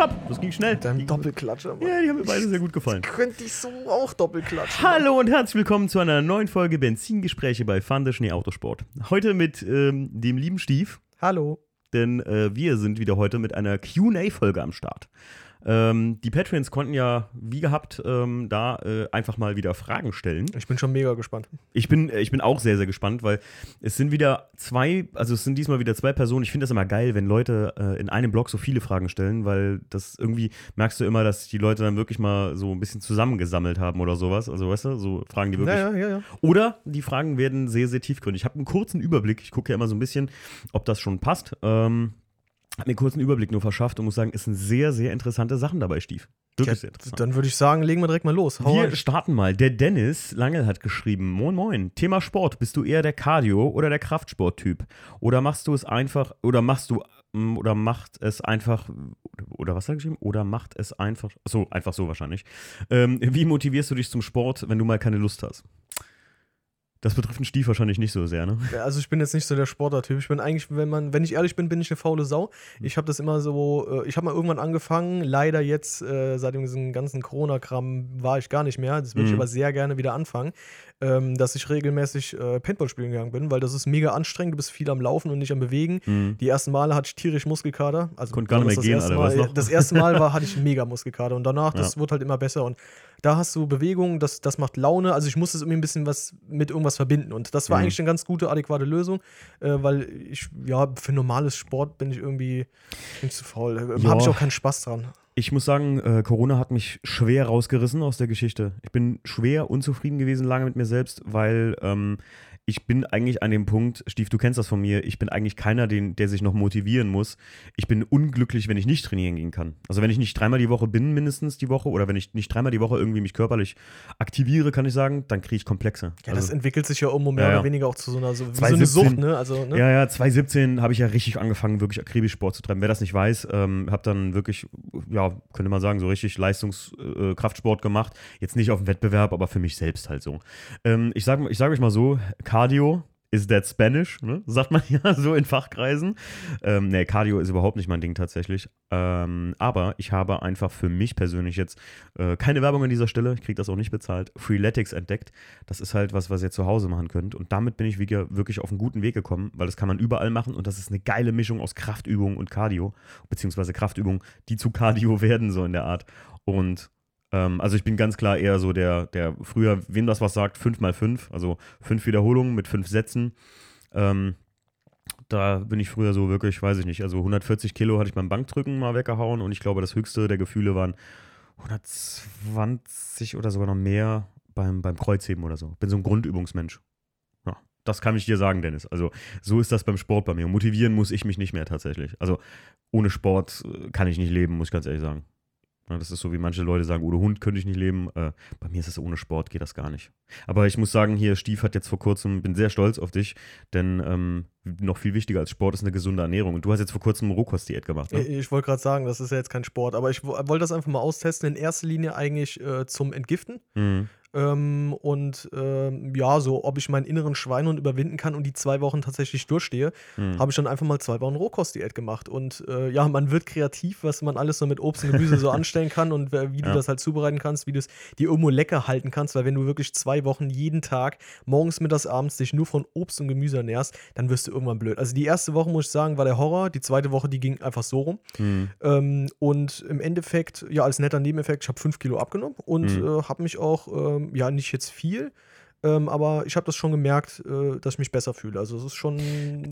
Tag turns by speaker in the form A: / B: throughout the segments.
A: top. Das ging schnell. Die-
B: Doppelklatscher, Mann.
A: Ja, die haben mir beide sehr gut gefallen.
B: Könnte ich so auch Doppelklatschen.
A: Hallo und herzlich willkommen zu einer neuen Folge Benzingespräche bei Fande Schnee Autosport. Heute mit ähm, dem lieben Stief,
B: Hallo.
A: denn äh, wir sind wieder heute mit einer QA-Folge am Start. Ähm, die Patreons konnten ja, wie gehabt, ähm, da äh, einfach mal wieder Fragen stellen.
B: Ich bin schon mega gespannt.
A: Ich bin, äh, ich bin auch sehr, sehr gespannt, weil es sind wieder zwei, also es sind diesmal wieder zwei Personen. Ich finde das immer geil, wenn Leute äh, in einem Blog so viele Fragen stellen, weil das irgendwie merkst du immer, dass die Leute dann wirklich mal so ein bisschen zusammengesammelt haben oder sowas. Also weißt du, so Fragen, die wirklich.
B: Ja, ja, ja, ja.
A: Oder die Fragen werden sehr, sehr tiefgründig. Ich habe einen kurzen Überblick. Ich gucke ja immer so ein bisschen, ob das schon passt. Ähm, habe mir einen kurzen Überblick nur verschafft und muss sagen, es sind sehr, sehr interessante Sachen dabei, Stief. Wirklich sehr interessant.
B: dann würde ich sagen, legen wir direkt mal los. Hau
A: Wir
B: rein.
A: starten mal. Der Dennis Langel hat geschrieben: Moin, moin. Thema Sport. Bist du eher der Cardio- oder der Kraftsporttyp? Oder machst du es einfach, oder machst du, mm, oder macht es einfach, oder was hat er geschrieben? Oder macht es einfach, so, einfach so wahrscheinlich. Ähm, wie motivierst du dich zum Sport, wenn du mal keine Lust hast? Das betrifft einen Stief wahrscheinlich nicht so sehr, ne?
B: Ja, Also ich bin jetzt nicht so der Sportler-Typ. Ich bin eigentlich, wenn man, wenn ich ehrlich bin, bin ich eine faule Sau. Ich habe das immer so, äh, ich habe mal irgendwann angefangen, leider jetzt, äh, seit diesem ganzen Corona-Kram war ich gar nicht mehr. Das würde ich
A: Mhm.
B: aber sehr gerne wieder anfangen, ähm, dass ich regelmäßig äh, Paintball spielen gegangen bin, weil das ist mega anstrengend, du bist viel am Laufen und nicht am Bewegen.
A: Mhm.
B: Die ersten Male hatte ich tierisch Muskelkater. Also
A: Konnt gar nicht mehr
B: das
A: gehen,
B: erste
A: Alter,
B: Mal? Das erste Mal war, hatte ich mega Muskelkater und danach, das
A: Ja.
B: wurde halt immer besser und da hast du Bewegung, das, das macht Laune. Also ich musste es irgendwie ein bisschen was mit irgendwas verbinden. Und das war
A: Mhm.
B: eigentlich eine ganz gute, adäquate Lösung, äh, weil ich, ja, für normales Sport bin ich irgendwie bin zu faul. Äh,
A: Ja.
B: Habe ich auch keinen Spaß dran.
A: Ich muss sagen, äh, Corona hat mich schwer rausgerissen aus der Geschichte. Ich bin schwer unzufrieden gewesen lange mit mir selbst, weil ähm, ich bin eigentlich an dem Punkt, Stief, du kennst das von mir, ich bin eigentlich keiner, den, der sich noch motivieren muss. Ich bin unglücklich, wenn ich nicht trainieren gehen kann. Also wenn ich nicht dreimal die Woche bin, mindestens die Woche, oder wenn ich nicht dreimal die Woche irgendwie mich körperlich aktiviere, kann ich sagen, dann kriege ich Komplexe.
B: Ja,
A: also,
B: das entwickelt sich ja irgendwo mehr
A: Ja, ja.
B: oder weniger auch zu so einer so, wie so
A: 2017
B: eine Sucht, ne? Also, ne?
A: Ja, ja, 2017 habe ich ja richtig angefangen, wirklich akribisch Sport zu treiben. Wer das nicht weiß, ähm, habe dann wirklich, ja, könnte man sagen, so richtig Leistungskraftsport äh, gemacht. Jetzt nicht auf dem Wettbewerb, aber für mich selbst halt so. Ähm, ich sage ich sag euch mal so, Cardio is that Spanish, ne? sagt man ja so in Fachkreisen. Ähm, nee, Cardio ist überhaupt nicht mein Ding tatsächlich. Ähm, aber ich habe einfach für mich persönlich jetzt äh, keine Werbung an dieser Stelle, ich kriege das auch nicht bezahlt, Freeletics entdeckt. Das ist halt was, was ihr zu Hause machen könnt. Und damit bin ich wirklich auf einen guten Weg gekommen, weil das kann man überall machen und das ist eine geile Mischung aus Kraftübung und Cardio, beziehungsweise Kraftübungen, die zu Cardio werden, so in der Art. Und ähm, also ich bin ganz klar eher so der, der früher, wem das was sagt, 5x5, also fünf Wiederholungen mit fünf Sätzen. Ähm, da bin ich früher so wirklich, weiß ich nicht, also 140 Kilo hatte ich beim Bankdrücken mal weggehauen und ich glaube, das höchste der Gefühle waren 120 oder sogar noch mehr beim, beim Kreuzheben oder so. Bin so ein Grundübungsmensch. Ja, das kann ich dir sagen, Dennis. Also so ist das beim Sport bei mir. Motivieren muss ich mich nicht mehr tatsächlich. Also ohne Sport äh, kann ich nicht leben, muss ich ganz ehrlich sagen. Ja, das ist so, wie manche Leute sagen, ohne Hund könnte ich nicht leben. Äh, bei mir ist es ohne Sport, geht das gar nicht. Aber ich muss sagen, hier, Stief hat jetzt vor kurzem, bin sehr stolz auf dich, denn ähm, noch viel wichtiger als Sport ist eine gesunde Ernährung. Und du hast jetzt vor kurzem Rohkostdiät gemacht, ne?
B: Ich, ich wollte gerade sagen, das ist ja jetzt kein Sport, aber ich wo- wollte das einfach mal austesten. In erster Linie eigentlich äh, zum Entgiften.
A: Mhm.
B: Ähm, und ähm, ja, so, ob ich meinen inneren Schweinehund überwinden kann und die zwei Wochen tatsächlich durchstehe,
A: Mhm.
B: habe ich dann einfach mal zwei Wochen Rohkostdiät gemacht. Und äh, ja, man wird kreativ, was man alles so mit Obst und Gemüse so anstellen kann und äh, wie du
A: Ja.
B: das halt zubereiten kannst, wie du es dir irgendwo lecker halten kannst, weil wenn du wirklich zwei Wochen jeden Tag, morgens, mittags, abends, dich nur von Obst und Gemüse ernährst, dann wirst du irgendwann blöd. Also die erste Woche, muss ich sagen, war der Horror. Die zweite Woche, die ging einfach so rum.
A: Mhm.
B: Ähm, und im Endeffekt, ja, als netter Nebeneffekt, ich habe fünf Kilo abgenommen und
A: Mhm.
B: äh, habe mich auch, ähm, ja, nicht jetzt viel, ähm, aber ich habe das schon gemerkt, äh, dass ich mich besser fühle. Also es ist schon,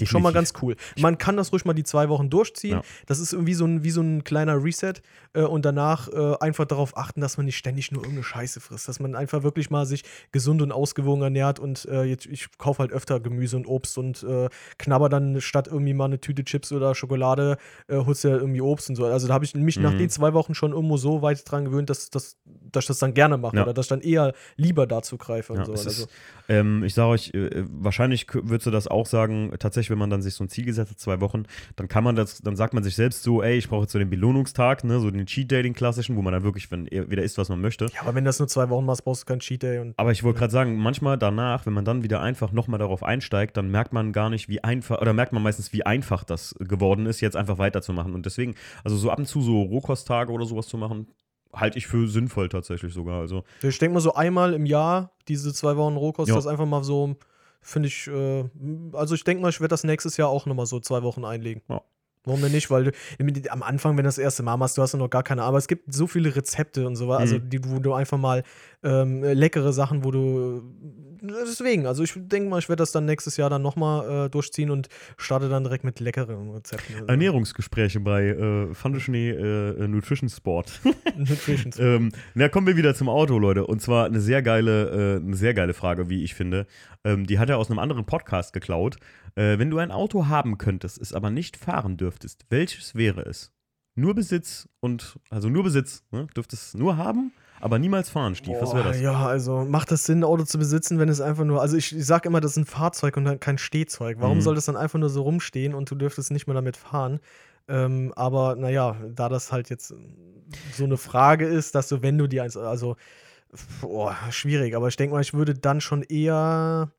B: schon mal ganz cool. Man kann das ruhig mal die zwei Wochen durchziehen.
A: Ja.
B: Das ist irgendwie so ein, wie so ein kleiner Reset äh, und danach äh, einfach darauf achten, dass man nicht ständig nur irgendeine Scheiße frisst. Dass man einfach wirklich mal sich gesund und ausgewogen ernährt und äh, jetzt, ich kaufe halt öfter Gemüse und Obst und äh, knabber dann statt irgendwie mal eine Tüte Chips oder Schokolade, äh, holst du ja irgendwie Obst und so. Also da habe ich mich nach
A: Mhm.
B: den zwei Wochen schon irgendwo so weit dran gewöhnt, dass, dass, dass ich das dann gerne mache
A: Ja.
B: oder dass ich dann eher lieber dazu greife. Und so. Also so.
A: Ähm, ich sage euch, äh, wahrscheinlich würdest du das auch sagen, tatsächlich, wenn man dann sich so ein Ziel gesetzt hat, zwei Wochen, dann kann man das, dann sagt man sich selbst so, ey, ich brauche jetzt so den Belohnungstag, ne, so den Cheat Day, den klassischen, wo man dann wirklich, wenn er wieder isst, was man möchte.
B: Ja, aber wenn das nur zwei Wochen machst, brauchst du keinen Cheat Day. Und
A: Aber ich wollte gerade sagen, manchmal danach, wenn man dann wieder einfach nochmal darauf einsteigt, dann merkt man gar nicht, wie einfach, oder merkt man meistens, wie einfach das geworden ist, jetzt einfach weiterzumachen. Und deswegen, also so ab und zu so Rohkosttage oder sowas zu machen, halte ich für sinnvoll tatsächlich sogar. Also,
B: ich denke mal so einmal im Jahr, diese zwei Wochen Rohkost,
A: Ja.
B: das einfach mal so, finde ich, äh, also ich denke mal, ich werde das nächstes Jahr auch nochmal so zwei Wochen einlegen.
A: Ja.
B: Warum denn nicht? Weil du, am Anfang, wenn du das erste Mal machst, du hast ja noch gar keine, aber es gibt so viele Rezepte und so, also
A: Mhm.
B: die, wo du einfach mal ähm, leckere Sachen, wo du deswegen, also ich denke mal, ich werde das dann nächstes Jahr dann nochmal äh, durchziehen und starte dann direkt mit leckeren Rezepten. Also,
A: Ernährungsgespräche bei äh, Fundischnee äh, Nutrition Sport.
B: Nutrition.
A: ähm, na, kommen wir wieder zum Auto, Leute. Und zwar eine sehr geile, äh, eine sehr geile Frage, wie ich finde. Ähm, die hat er aus einem anderen Podcast geklaut. Äh, wenn du ein Auto haben könntest, es aber nicht fahren dürftest, welches wäre es? Nur Besitz und, also nur Besitz, ne? Dürftest es nur haben, aber niemals fahren, Stief. Was wäre das?
B: Ja, also macht das Sinn, ein Auto zu besitzen, wenn es einfach nur. Also ich, ich sage immer, das ist ein Fahrzeug und kein Stehzeug. Warum
A: Mhm.
B: soll das dann einfach nur so rumstehen und du dürftest nicht mehr damit fahren? Ähm, aber naja, da das halt jetzt so eine Frage ist, dass du, wenn du dir eins, also boah, schwierig, aber ich denke mal, ich würde dann schon eher.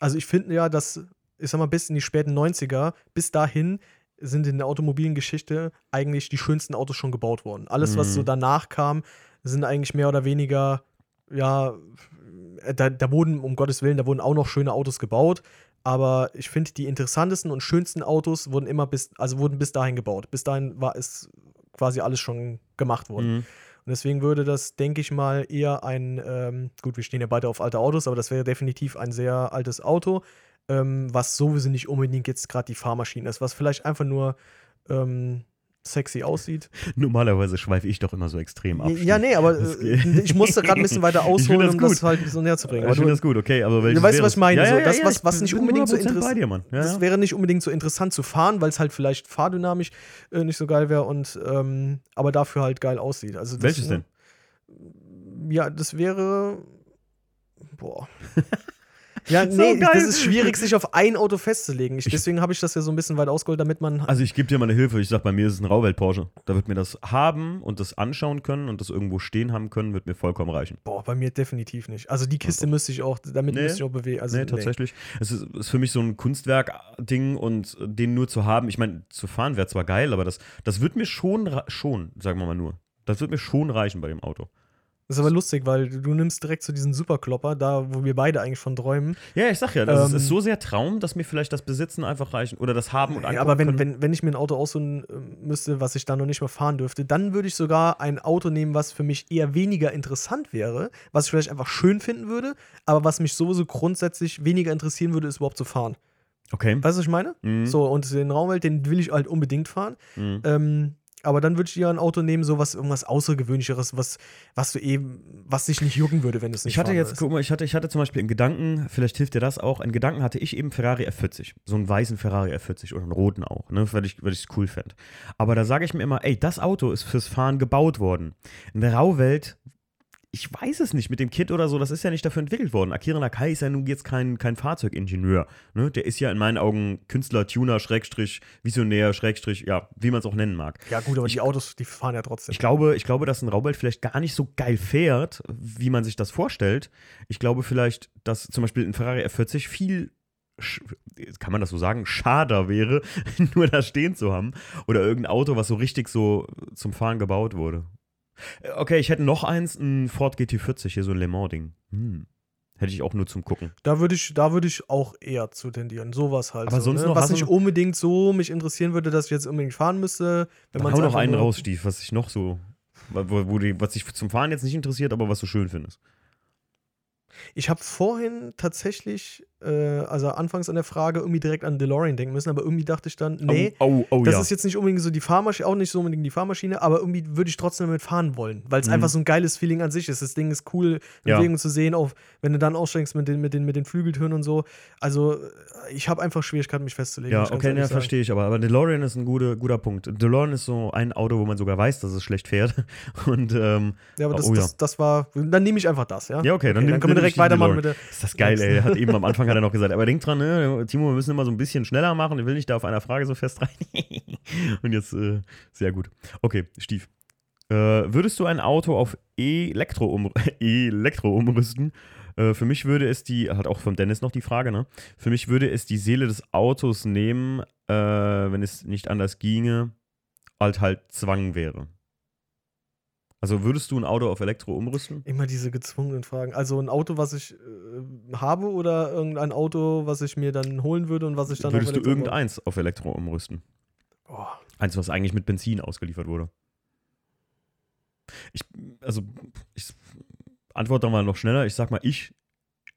B: Also ich finde ja, dass, ich sag mal, bis in die späten 90er, bis dahin sind in der automobilen Geschichte eigentlich die schönsten Autos schon gebaut worden. Alles, was
A: Mhm.
B: so danach kam, sind eigentlich mehr oder weniger, ja, da, da wurden, um Gottes Willen, da wurden auch noch schöne Autos gebaut. Aber ich finde, die interessantesten und schönsten Autos wurden immer bis, also wurden bis dahin gebaut. Bis dahin war es quasi alles schon gemacht worden.
A: Mhm.
B: Und deswegen würde das, denke ich mal, eher ein, ähm, gut, wir stehen ja beide auf alte Autos, aber das wäre definitiv ein sehr altes Auto, ähm, was sowieso nicht unbedingt jetzt gerade die Fahrmaschine ist, was vielleicht einfach nur ähm, sexy aussieht.
A: Normalerweise schweife ich doch immer so extrem ab.
B: Ja, nee, aber äh, ich musste gerade ein bisschen weiter
A: Ich
B: ausholen,
A: das
B: um das halt so näher zu bringen.
A: Ich
B: Aber
A: finde
B: du,
A: das gut, okay, aber welches
B: weißt du, was ich meine?
A: Ja,
B: So,
A: ja,
B: das,
A: ja,
B: was-
A: ich
B: was nicht unbedingt so
A: 100%
B: interess-
A: bei dir, Mann. Ja,
B: das wäre nicht unbedingt so interessant zu fahren, weil es halt vielleicht fahrdynamisch äh, nicht so geil wäre und ähm, aber dafür halt geil aussieht. Also das,
A: Welches denn?
B: Ja, das wäre. Boah. Ja,
A: So
B: nee,
A: geil.
B: das ist schwierig, sich auf ein Auto festzulegen. Ich, deswegen habe ich das ja so ein bisschen weit ausgeholt, damit man.
A: Also ich gebe dir mal eine Hilfe. Ich sag, bei mir ist es ein Rauwelt Porsche. Da wird mir das haben und das anschauen können und das irgendwo stehen haben können, wird mir vollkommen reichen.
B: Boah, bei mir definitiv nicht. Also die Kiste müsste ich auch, damit
A: Nee.
B: müsste ich auch bewegen. Also,
A: nee, tatsächlich. Es ist, ist für mich so ein Kunstwerk-Ding und den nur zu haben, ich meine, zu fahren wäre zwar geil, aber das, das wird mir schon, schon, sagen wir mal nur, das wird mir schon reichen bei dem Auto.
B: Das ist aber lustig, weil du, nimmst direkt so diesen Superklopper, da wo wir beide eigentlich von träumen.
A: Ja, ich sag ja, das ist,
B: Ähm,
A: ist so sehr Traum, dass mir vielleicht das Besitzen einfach reichen oder das Haben und
B: Ja, aber wenn,
A: können.
B: wenn, wenn ich mir ein Auto aussuchen äh, müsste, was ich dann noch nicht mehr fahren dürfte, dann würde ich sogar ein Auto nehmen, was für mich eher weniger interessant wäre, was ich vielleicht einfach schön finden würde, aber was mich sowieso grundsätzlich weniger interessieren würde, ist überhaupt zu fahren.
A: Okay.
B: Weißt du, was ich meine?
A: Mhm.
B: So, und den Raumwelt, den will ich halt unbedingt fahren.
A: Mhm.
B: Ähm, aber dann würde ich dir ein Auto nehmen, so was, irgendwas Außergewöhnlicheres, was, was du eben, was dich nicht jucken würde, wenn es nicht
A: Ich hatte jetzt,
B: würdest.
A: guck mal, ich hatte, ich hatte zum Beispiel in Gedanken, vielleicht hilft dir das auch, in Gedanken hatte ich eben Ferrari F40. So einen weißen Ferrari F40 oder einen roten auch, ne, weil ich es cool fände. Aber da sage ich mir immer, ey, das Auto ist fürs Fahren gebaut worden. In der Rauwelt, ich weiß es nicht, mit dem Kit oder so, das ist ja nicht dafür entwickelt worden. Akira Nakai ist ja nun jetzt kein, kein Fahrzeugingenieur. Ne? Der ist ja in meinen Augen Künstler, Tuner, Schrägstrich, Visionär, Schrägstrich, ja, wie man es auch nennen mag.
B: Ja, gut, aber die Autos, die fahren ja trotzdem.
A: Ich glaube, ich glaube, dass ein Raubwelt vielleicht gar nicht so geil fährt, wie man sich das vorstellt. Ich glaube vielleicht, dass zum Beispiel ein Ferrari F40 viel, kann man das so sagen, schader wäre, nur da stehen zu haben. Oder irgendein Auto, was so richtig so zum Fahren gebaut wurde. Äh, Okay, ich hätte noch eins, ein Ford GT40, hier so ein Le Mans-Ding. Hm. Hätte ich auch nur zum Gucken.
B: Da würde ich, da würde ich auch eher zu tendieren. Sowas halt.
A: Aber
B: so,
A: sonst
B: ne?
A: noch-
B: Was nicht unbedingt so mich interessieren würde, dass ich jetzt unbedingt fahren müsste. Wenn man
A: hau noch einen raus, Stief, was dich noch so, wo, wo die, was dich zum Fahren jetzt nicht interessiert, aber was du schön findest.
B: Ich habe vorhin tatsächlich, äh, also anfangs an der Frage irgendwie direkt an DeLorean denken müssen, aber irgendwie dachte ich dann, nee,
A: oh, oh, oh
B: das
A: ja.
B: ist jetzt nicht unbedingt so die Fahrmaschine, auch nicht so unbedingt die Fahrmaschine, aber irgendwie würde ich trotzdem damit fahren wollen, weil es
A: Mhm.
B: einfach so ein geiles Feeling an sich ist. Das Ding ist cool,
A: Ja.
B: Zu sehen, auch wenn du dann aussteigst mit den, mit den, mit den Flügeltüren und so. Also äh, ich habe einfach Schwierigkeiten, mich festzulegen.
A: Ja, okay,
B: sagen.
A: verstehe ich aber. Aber DeLorean ist ein guter, guter Punkt. DeLorean ist so ein Auto, wo man sogar weiß, dass es schlecht fährt. Und ähm,
B: Ja, aber das,
A: Oh ja.
B: das, das war, dann nehme ich einfach das, ja?
A: ja, okay, dann, nimm,
B: können wir direkt weitermachen mit der.
A: Ist das geil, ey. Hat eben am Anfang hat er noch gesagt, aber denk dran, ne, Timo, wir müssen immer so ein bisschen schneller machen. Ich will nicht da auf einer Frage so fest rein. Und jetzt, äh, sehr gut. Okay, Stief. Äh, würdest du ein Auto auf Elektro, um, Elektro umrüsten? Äh, für mich würde es die, hat auch von Dennis noch die Frage, ne? Für mich würde es die Seele des Autos nehmen, äh, wenn es nicht anders ginge, halt halt Zwang wäre. Also würdest du ein Auto auf Elektro umrüsten?
B: Immer diese gezwungenen Fragen. Also ein Auto, was ich äh, habe oder irgendein Auto, was ich mir dann holen würde und was ich dann
A: Würdest
B: auf
A: du irgendeins auf Elektro umrüsten?
B: Oh,
A: Eins, was eigentlich mit Benzin ausgeliefert wurde. Ich, also, ich antworte mal noch schneller. Ich sag mal, ich,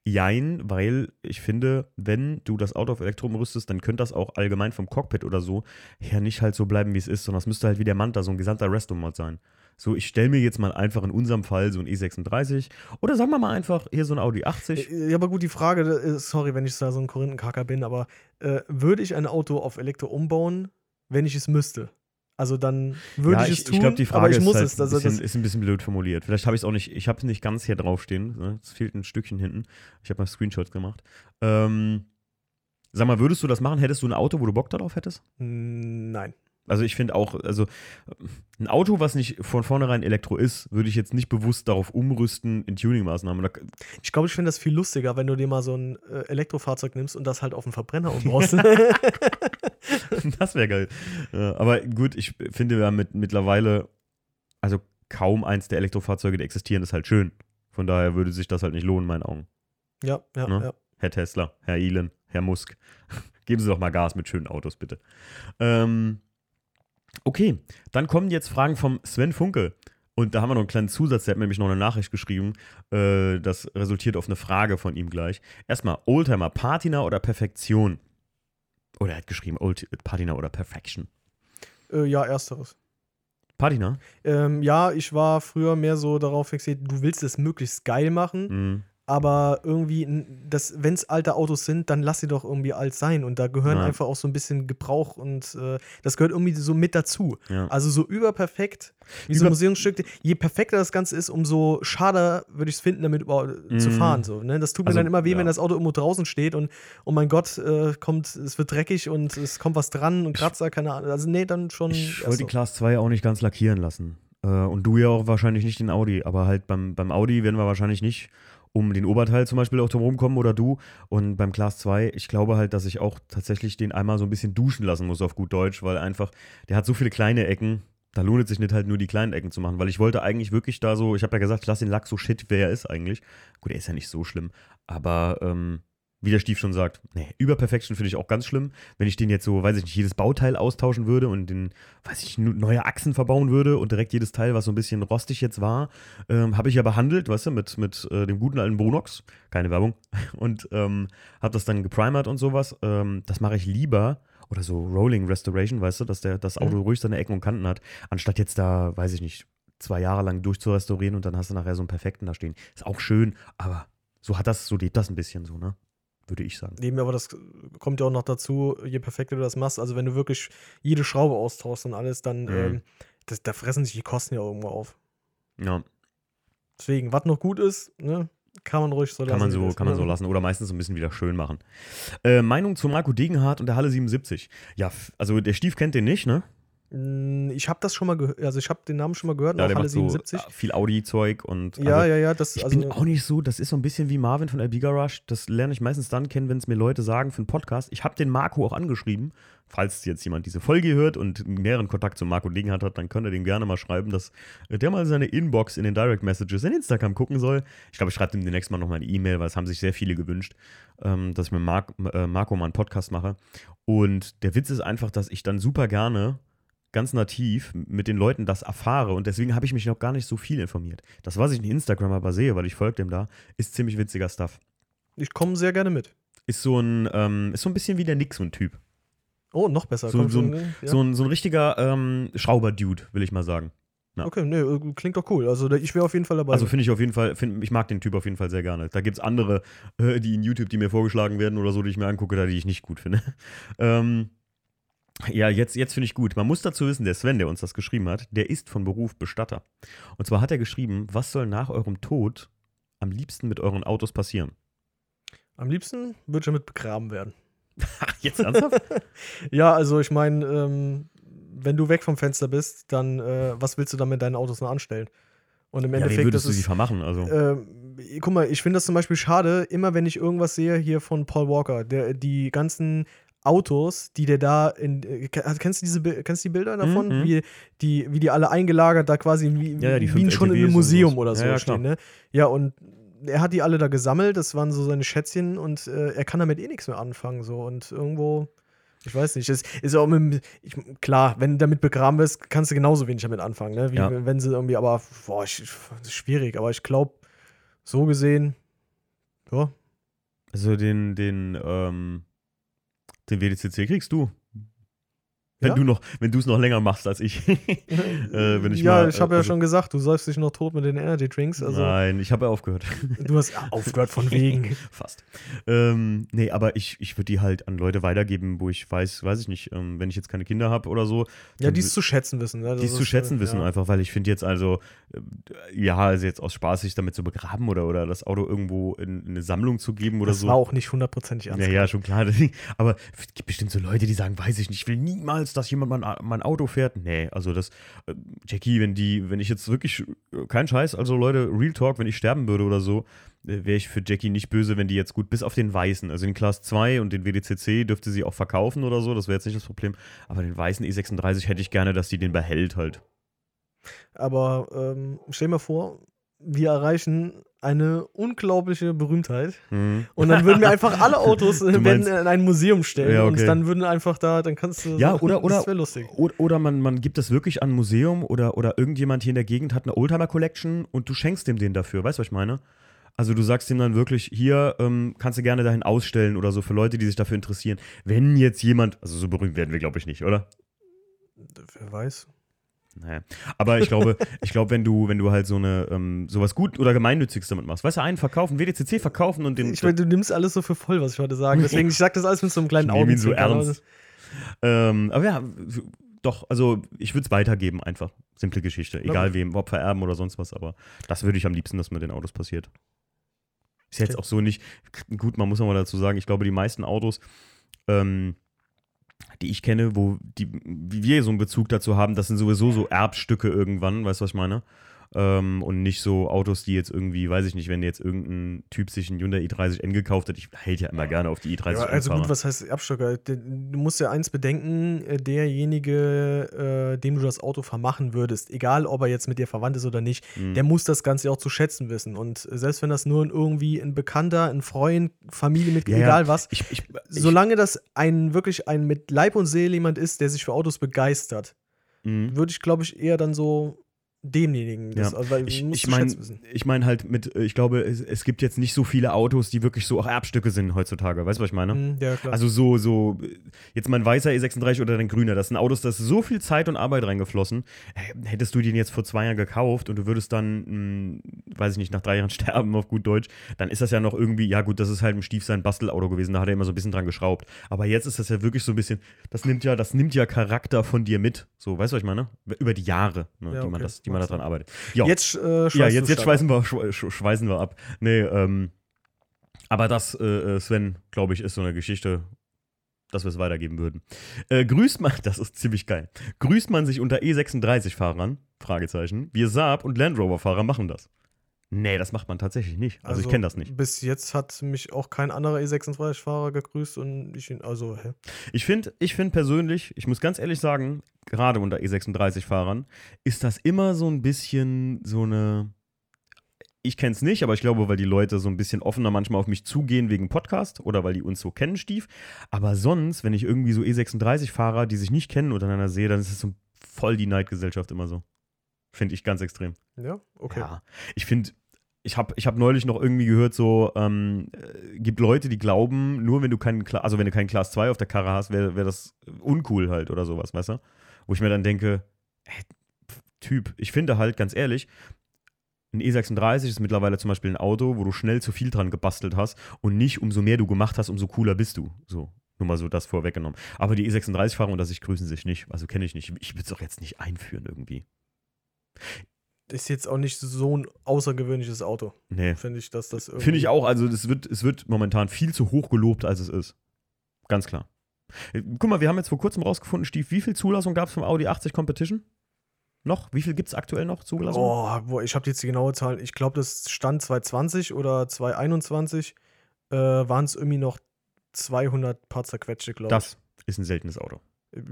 A: jein, weil ich finde, wenn du das Auto auf Elektro umrüstest, dann könnte das auch allgemein vom Cockpit oder so her nicht halt so bleiben, wie es ist, sondern es müsste halt wie der Manta, so ein gesamter Resto-Mod sein. So, ich stelle mir jetzt mal einfach in unserem Fall so ein E36 oder sagen wir mal einfach hier so ein Audi 80.
B: Äh, Ja, aber gut, die Frage, äh, sorry, wenn ich da so ein Korinthenkacker bin, aber äh, würde ich ein Auto auf Elektro umbauen, wenn ich es müsste? Also dann würde
A: ja,
B: ich es
A: ich,
B: tun,
A: ich glaube, die Frage
B: aber ich
A: ist,
B: muss
A: halt
B: es.
A: ein
B: Also
A: bisschen, ist ein bisschen blöd formuliert. Vielleicht habe ich es auch nicht, ich habe es nicht ganz hier draufstehen. Ne? Es fehlt ein Stückchen hinten. Ich habe mal Screenshots gemacht. Ähm, sag mal, würdest du das machen? Hättest du ein Auto, wo du Bock darauf hättest?
B: Nein.
A: Also ich finde auch, also ein Auto, was nicht von vornherein Elektro ist, würde ich jetzt nicht bewusst darauf umrüsten in Tuning-Maßnahmen.
B: Ich glaube, ich finde das viel lustiger, wenn du dir mal so ein äh, Elektrofahrzeug nimmst und das halt auf einen Verbrenner umbaust.
A: das wäre geil. Aber gut, ich finde ja mit, mittlerweile, also kaum eins der Elektrofahrzeuge, die existieren, ist halt schön. Von daher würde sich das halt nicht lohnen, in meinen Augen.
B: ja, ja,
A: Ne?
B: ja.
A: Herr Tesla, Herr Elon, Herr Musk. Geben Sie doch mal Gas mit schönen Autos, bitte. Ähm, okay, dann kommen jetzt Fragen vom Sven Funke. Und da haben wir noch einen kleinen Zusatz, der hat mir nämlich noch eine Nachricht geschrieben. Äh, das resultiert auf eine Frage von ihm gleich. Erstmal, Oldtimer, Patina oder Perfektion? Oder er hat geschrieben, Old Patina oder Perfection.
B: Äh, ja, ersteres.
A: Patina?
B: Ähm, ja, ich war früher mehr so darauf fixiert, du willst es möglichst geil machen,
A: Mhm.
B: Aber irgendwie, wenn es alte Autos sind, dann lass sie doch irgendwie alt sein. Und da gehören
A: Ja.
B: einfach auch so ein bisschen Gebrauch und äh, das gehört irgendwie so mit dazu.
A: Ja.
B: Also so überperfekt, wie so ein
A: Über-
B: Museumsstück. Je perfekter das Ganze ist, umso schade würde ich es finden, damit überhaupt zu
A: Mhm.
B: fahren. So, ne? Das tut mir
A: Also,
B: dann immer weh,
A: ja.
B: wenn das Auto irgendwo draußen steht und, oh mein Gott, äh, kommt, es wird dreckig und es kommt was dran und Kratzer, keine Ahnung. Also nee, dann schon.
A: Ich wollte die
B: so.
A: Class 2 auch nicht ganz lackieren lassen. Äh, und du ja auch wahrscheinlich nicht den Audi. Aber halt beim, beim Audi werden wir wahrscheinlich nicht um den Oberteil zum Beispiel auch drum rumkommen oder du. Und beim Class 2, ich glaube halt, dass ich auch tatsächlich den einmal so ein bisschen duschen lassen muss auf gut Deutsch, weil einfach, der hat so viele kleine Ecken. Da lohnt es sich nicht halt nur die kleinen Ecken zu machen, weil ich wollte eigentlich wirklich da so, ich habe ja gesagt, ich lass den Lack so shit, wer er ist eigentlich. Gut, er ist ja nicht so schlimm, aber ähm, wie der Stief schon sagt, nee, Überperfection finde ich auch ganz schlimm. Wenn ich den jetzt so, weiß ich nicht, jedes Bauteil austauschen würde und den, weiß ich, neue Achsen verbauen würde und direkt jedes Teil, was so ein bisschen rostig jetzt war, ähm, habe ich ja behandelt, weißt du, mit, mit äh, dem guten alten Bonox, keine Werbung, und ähm, habe das dann geprimert und sowas. Ähm, das mache ich lieber, oder so Rolling Restoration, weißt du, dass der, das Auto ruhig seine Ecken und Kanten hat, anstatt jetzt da, weiß ich nicht, zwei Jahre lang durchzurestaurieren und dann hast du nachher so einen perfekten da stehen. Ist auch schön, aber so hat das, so lebt das ein bisschen so, ne? Würde ich sagen.
B: Eben, aber das kommt ja auch noch dazu, je perfekter du das machst. Also, wenn du wirklich jede Schraube austauschst und alles, dann
A: Mhm.
B: ähm, das, da fressen sich die Kosten ja irgendwo auf.
A: Ja,
B: Deswegen, was noch gut ist, ne, kann man ruhig so lassen.
A: kann man
B: wie
A: so, kann man
B: ne?
A: so lassen oder meistens so ein bisschen wieder schön machen. Äh, Meinung zu Marco Degenhardt und der Halle 77. Ja, also der Stief kennt den nicht, ne?
B: Mm, Ich habe das schon mal gehört, also ich habe den Namen schon mal gehört,
A: Ja, der
B: Halle
A: macht so
B: 77.
A: äh, viel Audi-Zeug und
B: ja,
A: also,
B: ja, ja, das
A: Ich
B: also
A: bin auch nicht so, das ist so ein bisschen wie Marvin von LB Garage. Das lerne ich meistens dann kennen, wenn es mir Leute sagen für einen Podcast. Ich habe den Marco auch angeschrieben. Falls jetzt jemand diese Folge hört und näheren Kontakt zu Marco Degenhardt hat, dann könnt ihr dem gerne mal schreiben, dass der mal seine Inbox in den Direct Messages in Instagram gucken soll. Ich glaube, ich schreibe ihm demnächst mal nochmal eine E-Mail, weil es haben sich sehr viele gewünscht, ähm, dass ich mit äh, Marco mal einen Podcast mache. Und der Witz ist einfach, dass ich dann super gerne ganz nativ mit den Leuten das erfahre und deswegen habe ich mich noch gar nicht so viel informiert. Das, was ich in Instagram aber sehe, weil ich folge dem da, ist ziemlich witziger Stuff.
B: ich komme sehr gerne mit.
A: Ist so ein, ähm, ist so ein bisschen wie der Nixon-Typ.
B: Oh, noch besser.
A: So- so ein-
B: ja.
A: So, ein, so ein richtiger ähm, Schrauber-Dude, will ich mal sagen. ja.
B: Okay, ne, äh, klingt doch cool. Also ich wäre auf jeden Fall dabei.
A: Also finde ich auf jeden Fall, find, ich mag den Typ auf jeden Fall sehr gerne. Da gibt es andere, äh, die in YouTube, die mir vorgeschlagen werden oder so, die ich mir angucke, da die ich nicht gut finde. ähm, ja, jetzt, jetzt finde ich gut. Man muss dazu wissen, der Sven, der uns das geschrieben hat, der ist von Beruf Bestatter. Und zwar hat er geschrieben, was soll nach eurem Tod am liebsten mit euren Autos passieren?
B: Am liebsten würde ich damit begraben werden.
A: Jetzt ernsthaft?
B: Ja, also ich meine, ähm, wenn du weg vom Fenster bist, dann äh, was willst du dann mit deinen Autos noch anstellen? Und im
A: ja, wie
B: Endeffekt,
A: würdest
B: das
A: du sie vermachen? Also,
B: ähm, guck mal, ich finde das zum Beispiel schade, immer wenn ich irgendwas sehe hier von Paul Walker, der, die ganzen Autos, die der da in. äh, Kennst du diese kennst du die Bilder davon?
A: Mhm.
B: Wie, die, wie die alle eingelagert da quasi wie,
A: Ja, ja,
B: wie schon in
A: LKWs
B: einem Museum oder so
A: Ja,
B: stehen, ne? Ja, und er hat die alle da gesammelt, das waren so seine Schätzchen und äh, er kann damit eh nichts mehr anfangen. So und irgendwo. Ich weiß nicht, es ist auch mit, ich, klar, wenn du damit begraben wirst, kannst du genauso wenig damit anfangen, ne? Wie
A: Ja.
B: wenn sie irgendwie, aber boah, ich, das ist schwierig, aber ich glaube, so gesehen, ja,
A: also den, den, ähm, den WDCC kriegst du. Wenn
B: Ja?
A: du noch, wenn du es noch länger machst als ich. äh, ich
B: ja,
A: mal,
B: ich habe
A: äh,
B: ja
A: also-
B: schon gesagt, du säufst dich noch tot mit den Energy Drinks. Also
A: Nein, ich habe ja aufgehört.
B: du hast aufgehört von wegen.
A: Fast. Ähm, nee, aber ich, ich würde die halt an Leute weitergeben, wo ich weiß, weiß ich nicht, ähm, wenn ich jetzt keine Kinder habe oder so.
B: Ja, die es zu schätzen wissen. Ne? Das
A: die es zu schätzen
B: äh,
A: wissen
B: ja.
A: einfach, weil ich finde jetzt also, äh, ja, also jetzt aus Spaß sich damit zu begraben oder, oder das Auto irgendwo in, in eine Sammlung zu geben oder
B: Das
A: so.
B: war auch nicht hundertprozentig ernst.
A: Ja, ja, schon klar. Aber es gibt bestimmt so Leute, die sagen, weiß ich nicht, ich will niemals, dass jemand mein, mein Auto fährt. Nee, also das, äh, Jackie, wenn die, wenn ich jetzt wirklich, äh, kein Scheiß, also Leute, Real Talk, wenn ich sterben würde oder so, äh, wäre ich für Jackie nicht böse, wenn die jetzt gut, bis auf den Weißen, also den Class 2 und den WDCC dürfte sie auch verkaufen oder so, das wäre jetzt nicht das Problem. Aber den weißen E36 hätte ich gerne, dass die den behält halt.
B: Aber ähm, stell mal vor, wir erreichen eine unglaubliche Berühmtheit.
A: Mhm.
B: Und dann würden wir einfach alle Autos in ein Museum stellen.
A: Ja, okay.
B: Und dann würden einfach da, dann kannst du.
A: Ja, oder- oder-
B: Das wäre lustig.
A: Oder, oder man, man gibt das wirklich an ein Museum oder, oder irgendjemand hier in der Gegend hat eine Oldtimer-Collection und du schenkst dem den dafür. Weißt du, was ich meine? Also du sagst ihm dann wirklich, hier ähm, kannst du gerne dahin ausstellen oder so für Leute, die sich dafür interessieren. Wenn jetzt jemand, also so berühmt werden wir, glaube ich, nicht, oder?
B: Wer weiß.
A: Naja. Aber ich glaube, ich glaube, wenn du, wenn du halt so eine, ähm, sowas gut oder gemeinnütziges damit machst, weißt du, einen verkaufen, WDCC verkaufen und den.
B: Ich meine, du nimmst alles so für voll, was ich heute sage. Deswegen, ich sag das alles mit so einem kleinen
A: Ich nehm ihn so
B: Augenzwinkern, aber
A: ernst. ähm, aber ja, doch, also ich würde es weitergeben, einfach. Simple Geschichte. Egal
B: gut.
A: wem, ob vererben oder sonst was, aber das würde ich am liebsten, dass mit den Autos passiert. Ist jetzt
B: Okay.
A: auch so nicht, gut, man muss noch mal dazu sagen, ich glaube, die meisten Autos, ähm, die ich kenne, wo die, wie wir so einen Bezug dazu haben, das sind sowieso so Erbstücke irgendwann, weißt du, was ich meine? Ähm, und nicht so Autos, die jetzt irgendwie, weiß ich nicht, wenn jetzt irgendein Typ sich einen Hyundai i30N gekauft hat, ich hält ja immer gerne auf die i30
B: Ja, also gut, was heißt Abstocker? Du musst ja eins bedenken, äh, derjenige, äh, dem du das Auto vermachen würdest, egal ob er jetzt mit dir verwandt ist oder nicht,
A: Mhm.
B: der muss das Ganze auch zu schätzen wissen. Und äh, selbst wenn das nur irgendwie ein Bekannter, ein Freund, Familienmitglied,
A: Ja,
B: egal was,
A: ich, ich, ich,
B: solange das ein wirklich ein mit Leib und Seele jemand ist, der sich für Autos begeistert,
A: Mhm.
B: würde ich, glaube ich, eher dann so demjenigen, das,
A: Ja.
B: also,
A: Ich, ich meine, ich meine halt mit, äh, ich glaube, es, es gibt jetzt nicht so viele Autos, die wirklich so auch Erbstücke sind heutzutage. Weißt du, was ich meine?
B: Mhm, ja, klar.
A: Also so, so, jetzt mein weißer E36 oder dein grüner, das sind Autos, da ist so viel Zeit und Arbeit reingeflossen. Hättest du den jetzt vor zwei Jahren gekauft und du würdest dann, mh, weiß ich nicht, nach drei Jahren sterben auf gut Deutsch, dann ist das ja noch irgendwie, ja gut, das ist halt im Stief sein Bastelauto gewesen, da hat er immer so ein bisschen dran geschraubt. Aber jetzt ist das ja wirklich so ein bisschen, das nimmt ja, das nimmt ja Charakter von dir mit. So, weißt du, was ich meine? Über die Jahre, ne,
B: Ja,
A: die, man
B: okay.
A: das, die man daran arbeitet. Ja.
B: jetzt äh,
A: Ja, jetzt, jetzt schweißen wir, schwe- sch- schweißen wir ab. Nee, ähm, aber das, äh, Sven, glaube ich, ist so eine Geschichte, dass wir es weitergeben würden. Äh, grüßt man, das ist ziemlich geil, grüßt man sich unter E36-Fahrern? Fragezeichen. Wir Saab und Land Rover-Fahrer machen das. Nee, das macht man tatsächlich nicht. Also, ich kenne das nicht.
B: Bis jetzt hat mich auch kein anderer E36-Fahrer gegrüßt und ich ihn, also, hä?
A: Ich finde ich find persönlich, ich muss ganz ehrlich sagen, gerade unter E36-Fahrern, ist das immer so ein bisschen so eine. Ich kenne es nicht, aber ich glaube, weil die Leute so ein bisschen offener manchmal auf mich zugehen wegen Podcast oder weil die uns so kennen, Stief. Aber sonst, wenn ich irgendwie so E36-Fahrer, die sich nicht kennen, untereinander sehe, dann ist es so voll die Neidgesellschaft immer so. Finde ich ganz extrem.
B: Ja, okay.
A: Ja, ich finde, ich habe ich hab neulich noch irgendwie gehört, so, ähm, äh, gibt Leute, die glauben, nur wenn du keinen, Kla also wenn du keinen Class 2 auf der Karre hast, wäre wär das uncool halt oder sowas, weißt du? Wo ich mir dann denke, pf, Typ, ich finde halt, ganz ehrlich, ein E36 ist mittlerweile zum Beispiel ein Auto, wo du schnell zu viel dran gebastelt hast und nicht, umso mehr du gemacht hast, umso cooler bist du. So, nur mal so das vorweggenommen. Aber die E36-Fahrer unter sich grüßen sich nicht. Also kenne ich nicht. Ich würde es auch jetzt nicht einführen irgendwie.
B: Ist jetzt auch nicht so ein außergewöhnliches Auto,
A: Nee.
B: finde ich, dass das.
A: Finde ich auch, also es wird, es wird momentan viel zu hoch gelobt, als es ist. Ganz klar. Äh, Guck mal, wir haben jetzt vor kurzem rausgefunden, Steve, wie viel Zulassung gab es vom Audi 80 Competition? Noch? Wie viel gibt es aktuell noch Zulassung?
B: Oh, boah, ich habe jetzt die genaue Zahl. Ich glaube, das stand 2020 oder 2021 äh, waren es irgendwie noch 200 paar zerquetschte, glaube ich.
A: das ist ein seltenes Auto.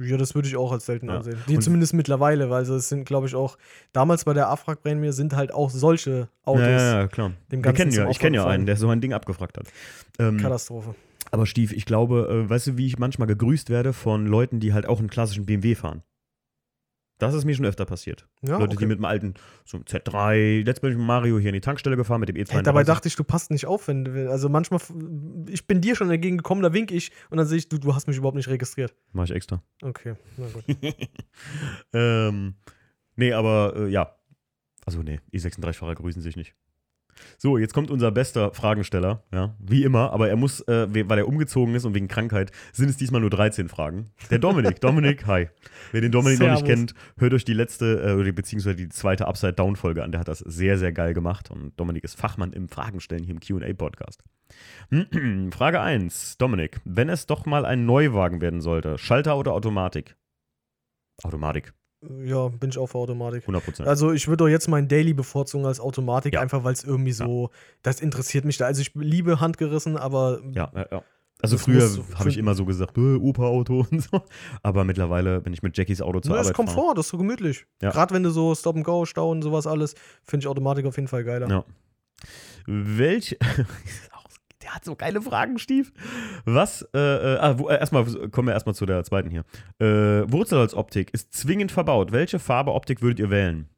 B: Ja, das würde ich auch als selten
A: Ja.
B: ansehen. Die
A: Und-
B: zumindest mittlerweile, weil es sind, glaube ich, auch damals bei der Afrag-Prämie sind halt auch solche Autos.
A: Ja, ja, klar.
B: dem
A: Wir
B: Ganzen
A: ja, ich kenne ja einen, der so ein Ding abgefragt hat. Ähm,
B: Katastrophe.
A: aber Steve, ich glaube, äh, weißt du, wie ich manchmal gegrüßt werde von Leuten, die halt auch einen klassischen BMW fahren? Das ist mir schon öfter passiert.
B: Ja,
A: Leute, die
B: okay.
A: mit einem alten, so einem Z3, letztes Mal bin ich mit Mario hier in die Tankstelle gefahren mit dem E32.
B: Hey, dabei dachte ich, du passt nicht auf, wenn du, also manchmal, ich bin dir schon entgegengekommen, da wink ich und dann sehe ich, du, du hast mich überhaupt nicht registriert.
A: Mach ich extra.
B: Okay, na gut.
A: ähm, nee, aber äh, ja. Also nee, E36-Fahrer grüßen sich nicht. So, jetzt kommt unser bester Fragensteller, ja, wie immer, aber er muss, äh, we- weil er umgezogen ist und wegen Krankheit, sind es diesmal nur 13 Fragen. Der Dominik, Dominik, hi. Wer den Dominik noch nicht
B: Servus.
A: kennt, hört euch die letzte, äh, oder beziehungsweise die zweite Upside-Down-Folge an, der hat das sehr, sehr geil gemacht und Dominik ist Fachmann im Fragenstellen hier im Q&A-Podcast. Frage 1, Dominik, wenn es doch mal ein Neuwagen werden sollte, Schalter oder Automatik? Automatik,
B: Ja, bin ich auch für Automatik.
A: 100%.
B: Also ich würde doch jetzt meinen Daily bevorzugen als Automatik,
A: Ja.
B: einfach weil es irgendwie so, das interessiert mich da. Also ich liebe handgerissen, aber
A: Ja, ja, ja. Also
B: Das
A: früher habe ich immer so gesagt, äh, Opa-Auto und so. Aber mittlerweile, wenn ich mit Jackies Auto zur
B: ne, ist
A: Arbeit fahre.
B: Komfort, das ist so gemütlich.
A: Ja.
B: Gerade wenn du so Stop and Go, Stau und sowas alles, finde ich Automatik auf jeden Fall geiler.
A: Ja. Welch. Der hat so geile Fragen, Stief. Was, äh, äh, ah, wo, äh, erstmal kommen wir erstmal zu der zweiten hier. Äh, Wurzelholzoptik ist zwingend verbaut. Welche Farbe Optik würdet ihr wählen?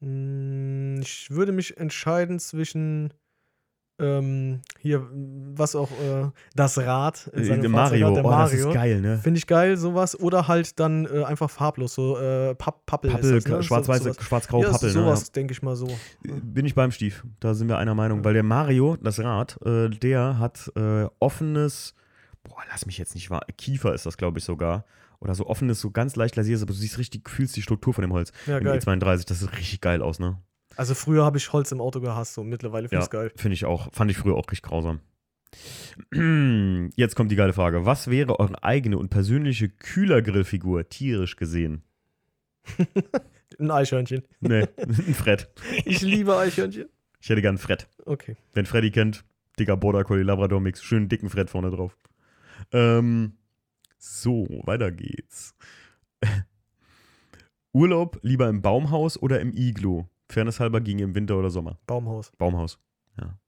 B: Mm, Ich würde mich entscheiden zwischen ähm, hier, was auch äh, das Rad in
A: Äh,
B: seinem
A: Mario,
B: der
A: oh, das
B: Mario.
A: ist geil, ne?
B: Finde ich geil, sowas. Oder halt dann äh, einfach farblos, so äh, Papp, Pappel.
A: Pappel,
B: das, ne?
A: schwarz-weiße,
B: So,
A: schwarz-graue
B: ja,
A: Pappel, ne?
B: sowas, denke ich mal so.
A: Bin ich beim Stief. Da sind wir einer Meinung. Weil der Mario, das Rad, äh, der hat äh, offenes, boah, lass mich jetzt nicht wahr, Kiefer ist das, glaube ich, sogar. Oder so offenes, so ganz leicht lasiertes, aber du siehst richtig, fühlst die Struktur von dem Holz.
B: Ja,
A: Im
B: geil.
A: E32, das sieht richtig geil aus, ne?
B: Also früher habe ich Holz im Auto gehasst, so mittlerweile finde
A: Ja,
B: ich geil.
A: finde ich auch. Fand ich früher auch richtig grausam. Jetzt kommt die geile Frage. Was wäre eure eigene und persönliche Kühlergrillfigur, tierisch gesehen?
B: Ein Eichhörnchen.
A: Nee, ein Fred.
B: Ich liebe Eichhörnchen.
A: Ich hätte gern einen Fred.
B: Okay.
A: Wenn Freddy kennt, dicker Border Collie Labrador Mix, schönen dicken Fred vorne drauf. Ähm, so, weiter geht's. Urlaub lieber im Baumhaus oder im Iglo? Fairness halber ging im Winter oder Sommer.
B: Baumhaus.
A: Baumhaus. Ja.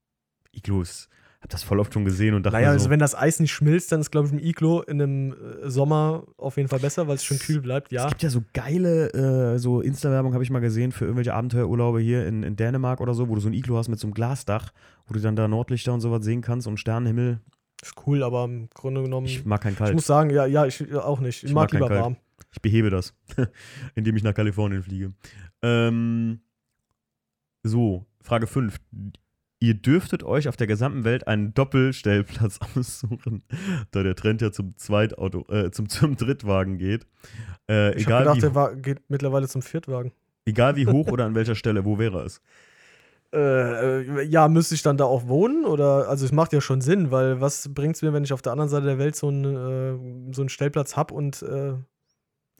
A: Iglos. Hab das voll oft schon gesehen und dachte
B: Naja, also
A: so,
B: wenn das Eis nicht schmilzt, dann ist, glaube ich, ein Iglo in einem äh, Sommer auf jeden Fall besser, weil es schön kühl bleibt, ja.
A: Es gibt ja so geile, äh, so Insta-Werbung habe ich mal gesehen für irgendwelche Abenteuerurlaube hier in, in Dänemark oder so, wo du so ein Iglo hast mit so einem Glasdach, wo du dann da Nordlichter und sowas sehen kannst und Sternenhimmel.
B: Ist cool, aber im Grunde genommen.
A: Ich
B: Ich,
A: mag kein Kalt.
B: muss sagen, ja, ja, ich auch nicht. Ich,
A: Ich
B: mag,
A: mag
B: lieber warm.
A: Ich behebe das, indem ich nach Kalifornien fliege. Ähm, so, Frage 5. Ihr dürftet euch auf der gesamten Welt einen Doppelstellplatz aussuchen, da der Trend ja zum Zweitauto, äh, zum, zum Drittwagen geht. Äh,
B: Ich
A: egal,
B: gedacht,
A: wie,
B: der war, geht mittlerweile zum Viertwagen.
A: egal wie hoch oder an welcher Stelle, wo wäre es?
B: Äh, äh, ja, müsste ich dann da auch wohnen? Oder, also es macht ja schon Sinn, weil was bringt es mir, wenn ich auf der anderen Seite der Welt so einen, äh, so einen Stellplatz habe und äh,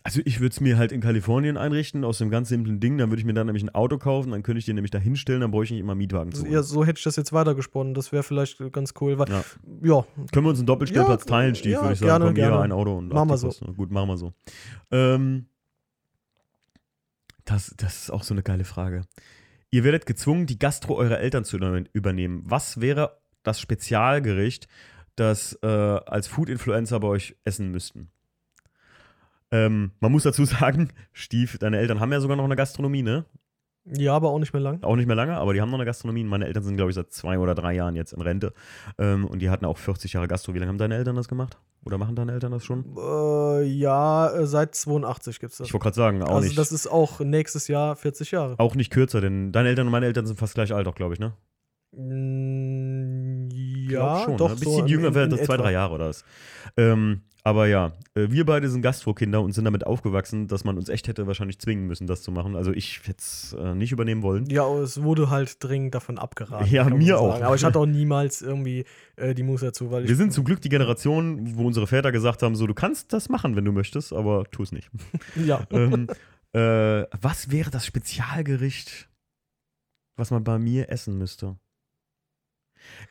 A: Also ich würde es mir halt in Kalifornien einrichten, aus dem ganz simplen Ding. Dann würde ich mir dann nämlich ein Auto kaufen, dann könnte ich den nämlich da hinstellen, dann brauche ich nicht immer Mietwagen zu.
B: so, ja, so hätte ich das jetzt weitergesponnen. Das wäre vielleicht ganz cool, weil,
A: Ja.
B: ja,
A: Können wir uns einen Doppelstellplatz
B: Ja,
A: teilen, Stief,
B: ja,
A: würde ich sagen.
B: gerne,
A: Komm, jeder
B: gerne.
A: ein Auto und
B: Machen wir so.
A: Gut, machen wir so. Ähm, das, das ist auch so eine geile Frage. Ihr werdet gezwungen, die Gastro eurer Eltern zu über- übernehmen. Was wäre das Spezialgericht, das äh, als Food-Influencer bei euch essen müssten? Ähm, man muss dazu sagen, Stief, deine Eltern haben ja sogar noch eine Gastronomie, ne?
B: ja, aber auch nicht mehr lang.
A: Auch nicht mehr lange, aber die haben noch eine Gastronomie. Meine Eltern sind, glaube ich, seit zwei oder drei Jahren jetzt in Rente. Ähm, und die hatten auch 40 Jahre Gastro. Wie lange haben deine Eltern das gemacht? Oder machen deine Eltern das schon?
B: Äh, ja, äh, seit 82 gibt es das.
A: Ich wollte gerade sagen, auch
B: also
A: nicht.
B: das ist auch nächstes Jahr 40 Jahre.
A: auch nicht kürzer, denn deine Eltern und meine Eltern sind fast gleich alt, auch, glaube ich, ne?
B: Mm, ja,
A: schon,
B: doch.
A: ne? Ein
B: so
A: bisschen
B: in-
A: jünger
B: in-
A: das zwei, drei Jahre oder was. Ähm, Aber ja, äh, wir beide sind Gastrokinder und sind damit aufgewachsen, dass man uns echt hätte wahrscheinlich zwingen müssen, das zu machen. Also ich hätte es äh, nicht übernehmen wollen.
B: Ja, es wurde halt dringend davon abgeraten.
A: Ja, mir auch.
B: Aber ich hatte auch niemals irgendwie äh, die Muße dazu, weil ich.
A: Wir sind zum Glück die Generation, wo unsere Väter gesagt haben, so du kannst das machen, wenn du möchtest, aber tu es nicht.
B: Ja.
A: ähm, äh, was wäre das Spezialgericht, was man bei mir essen müsste?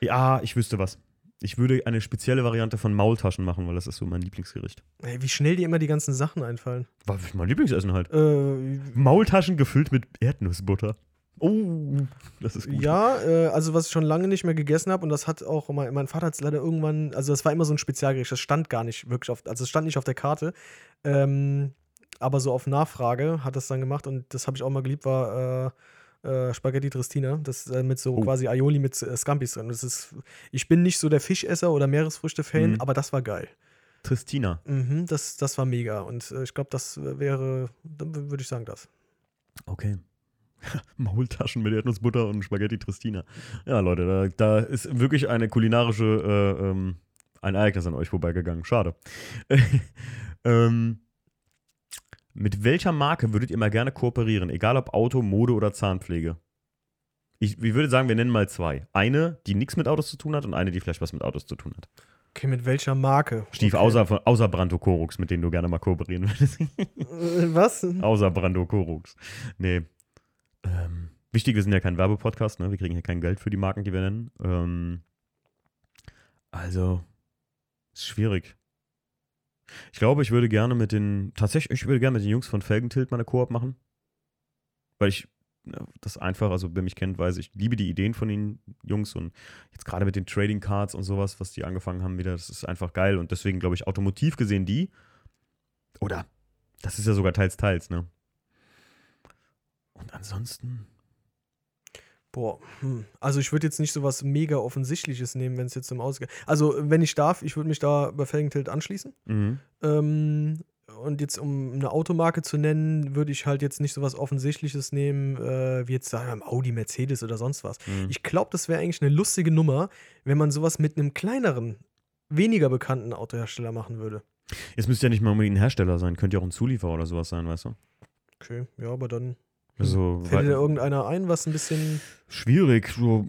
A: Ja, ich wüsste was. Ich würde eine spezielle Variante von Maultaschen machen, weil das ist so mein Lieblingsgericht.
B: Ey, wie schnell dir immer die ganzen Sachen einfallen.
A: War mein Lieblingsessen halt.
B: Äh,
A: Maultaschen gefüllt mit Erdnussbutter. Oh, das ist gut.
B: ja, äh, also was ich schon lange nicht mehr gegessen habe und das hat auch mein, mein Vater hat es leider irgendwann, also das war immer so ein Spezialgericht, das stand gar nicht wirklich auf, also es stand nicht auf der Karte, ähm, aber so auf Nachfrage hat das dann gemacht und das habe ich auch mal geliebt, war äh, äh, Spaghetti Tristina, das äh, mit so
A: Oh.
B: quasi Aioli mit äh, Scampis drin. Das ist, ich bin nicht so der Fischesser oder Meeresfrüchte-Fan,
A: Mhm.
B: aber das war geil.
A: Tristina.
B: Mhm, das, das war mega und äh, ich glaube, das wäre, dann würde ich sagen, das.
A: Okay. Maultaschen mit Erdnussbutter und Spaghetti Tristina. Ja, Leute, da, da ist wirklich eine kulinarische, äh, ähm, ein Ereignis an euch vorbeigegangen. Schade. ähm, mit welcher Marke würdet ihr mal gerne kooperieren? Egal ob Auto, Mode oder Zahnpflege. Ich, ich würde sagen, wir nennen mal zwei. Eine, die nichts mit Autos zu tun hat und eine, die vielleicht was mit Autos zu tun hat.
B: Okay, mit welcher Marke?
A: Stief,
B: okay.
A: außer, von- außer Brando Korux, mit denen du gerne mal kooperieren würdest.
B: Äh, Was?
A: Außer Brando Korux. Nee. Ähm, wichtig, wir sind ja kein Werbepodcast, ne? Wir kriegen hier kein Geld für die Marken, die wir nennen. Ähm, also, ist schwierig. Ich glaube, ich würde gerne mit den, tatsächlich, ich würde gerne mit den Jungs von Felgentilt mal eine Koop machen. Weil ich ja, das einfach, also wer mich kennt, weiß, ich liebe die Ideen von den Jungs und jetzt gerade mit den Trading Cards und sowas, was die angefangen haben wieder, das ist einfach geil und deswegen glaube ich, automotiv gesehen die, oder das ist ja sogar teils, teils, ne? Und ansonsten,
B: Boah, hm. also ich würde jetzt nicht so was mega Offensichtliches nehmen, wenn es jetzt im Ausgang. Also, wenn ich darf, ich würde mich da bei Felgentilt anschließen.
A: mhm.
B: Ähm, und jetzt, um eine Automarke zu nennen, würde ich halt jetzt nicht so was Offensichtliches nehmen, äh, wie jetzt sagen wir Audi, Mercedes oder sonst was.
A: Mhm.
B: Ich glaube, das wäre eigentlich eine lustige Nummer, wenn man sowas mit einem kleineren, weniger bekannten Autohersteller machen würde.
A: Es müsste ja nicht mal unbedingt ein Hersteller sein, könnte ja auch ein Zulieferer oder sowas sein, weißt du?
B: Okay, ja, aber dann
A: Also,
B: fällt dir da irgendeiner ein, was ein bisschen.
A: schwierig, so.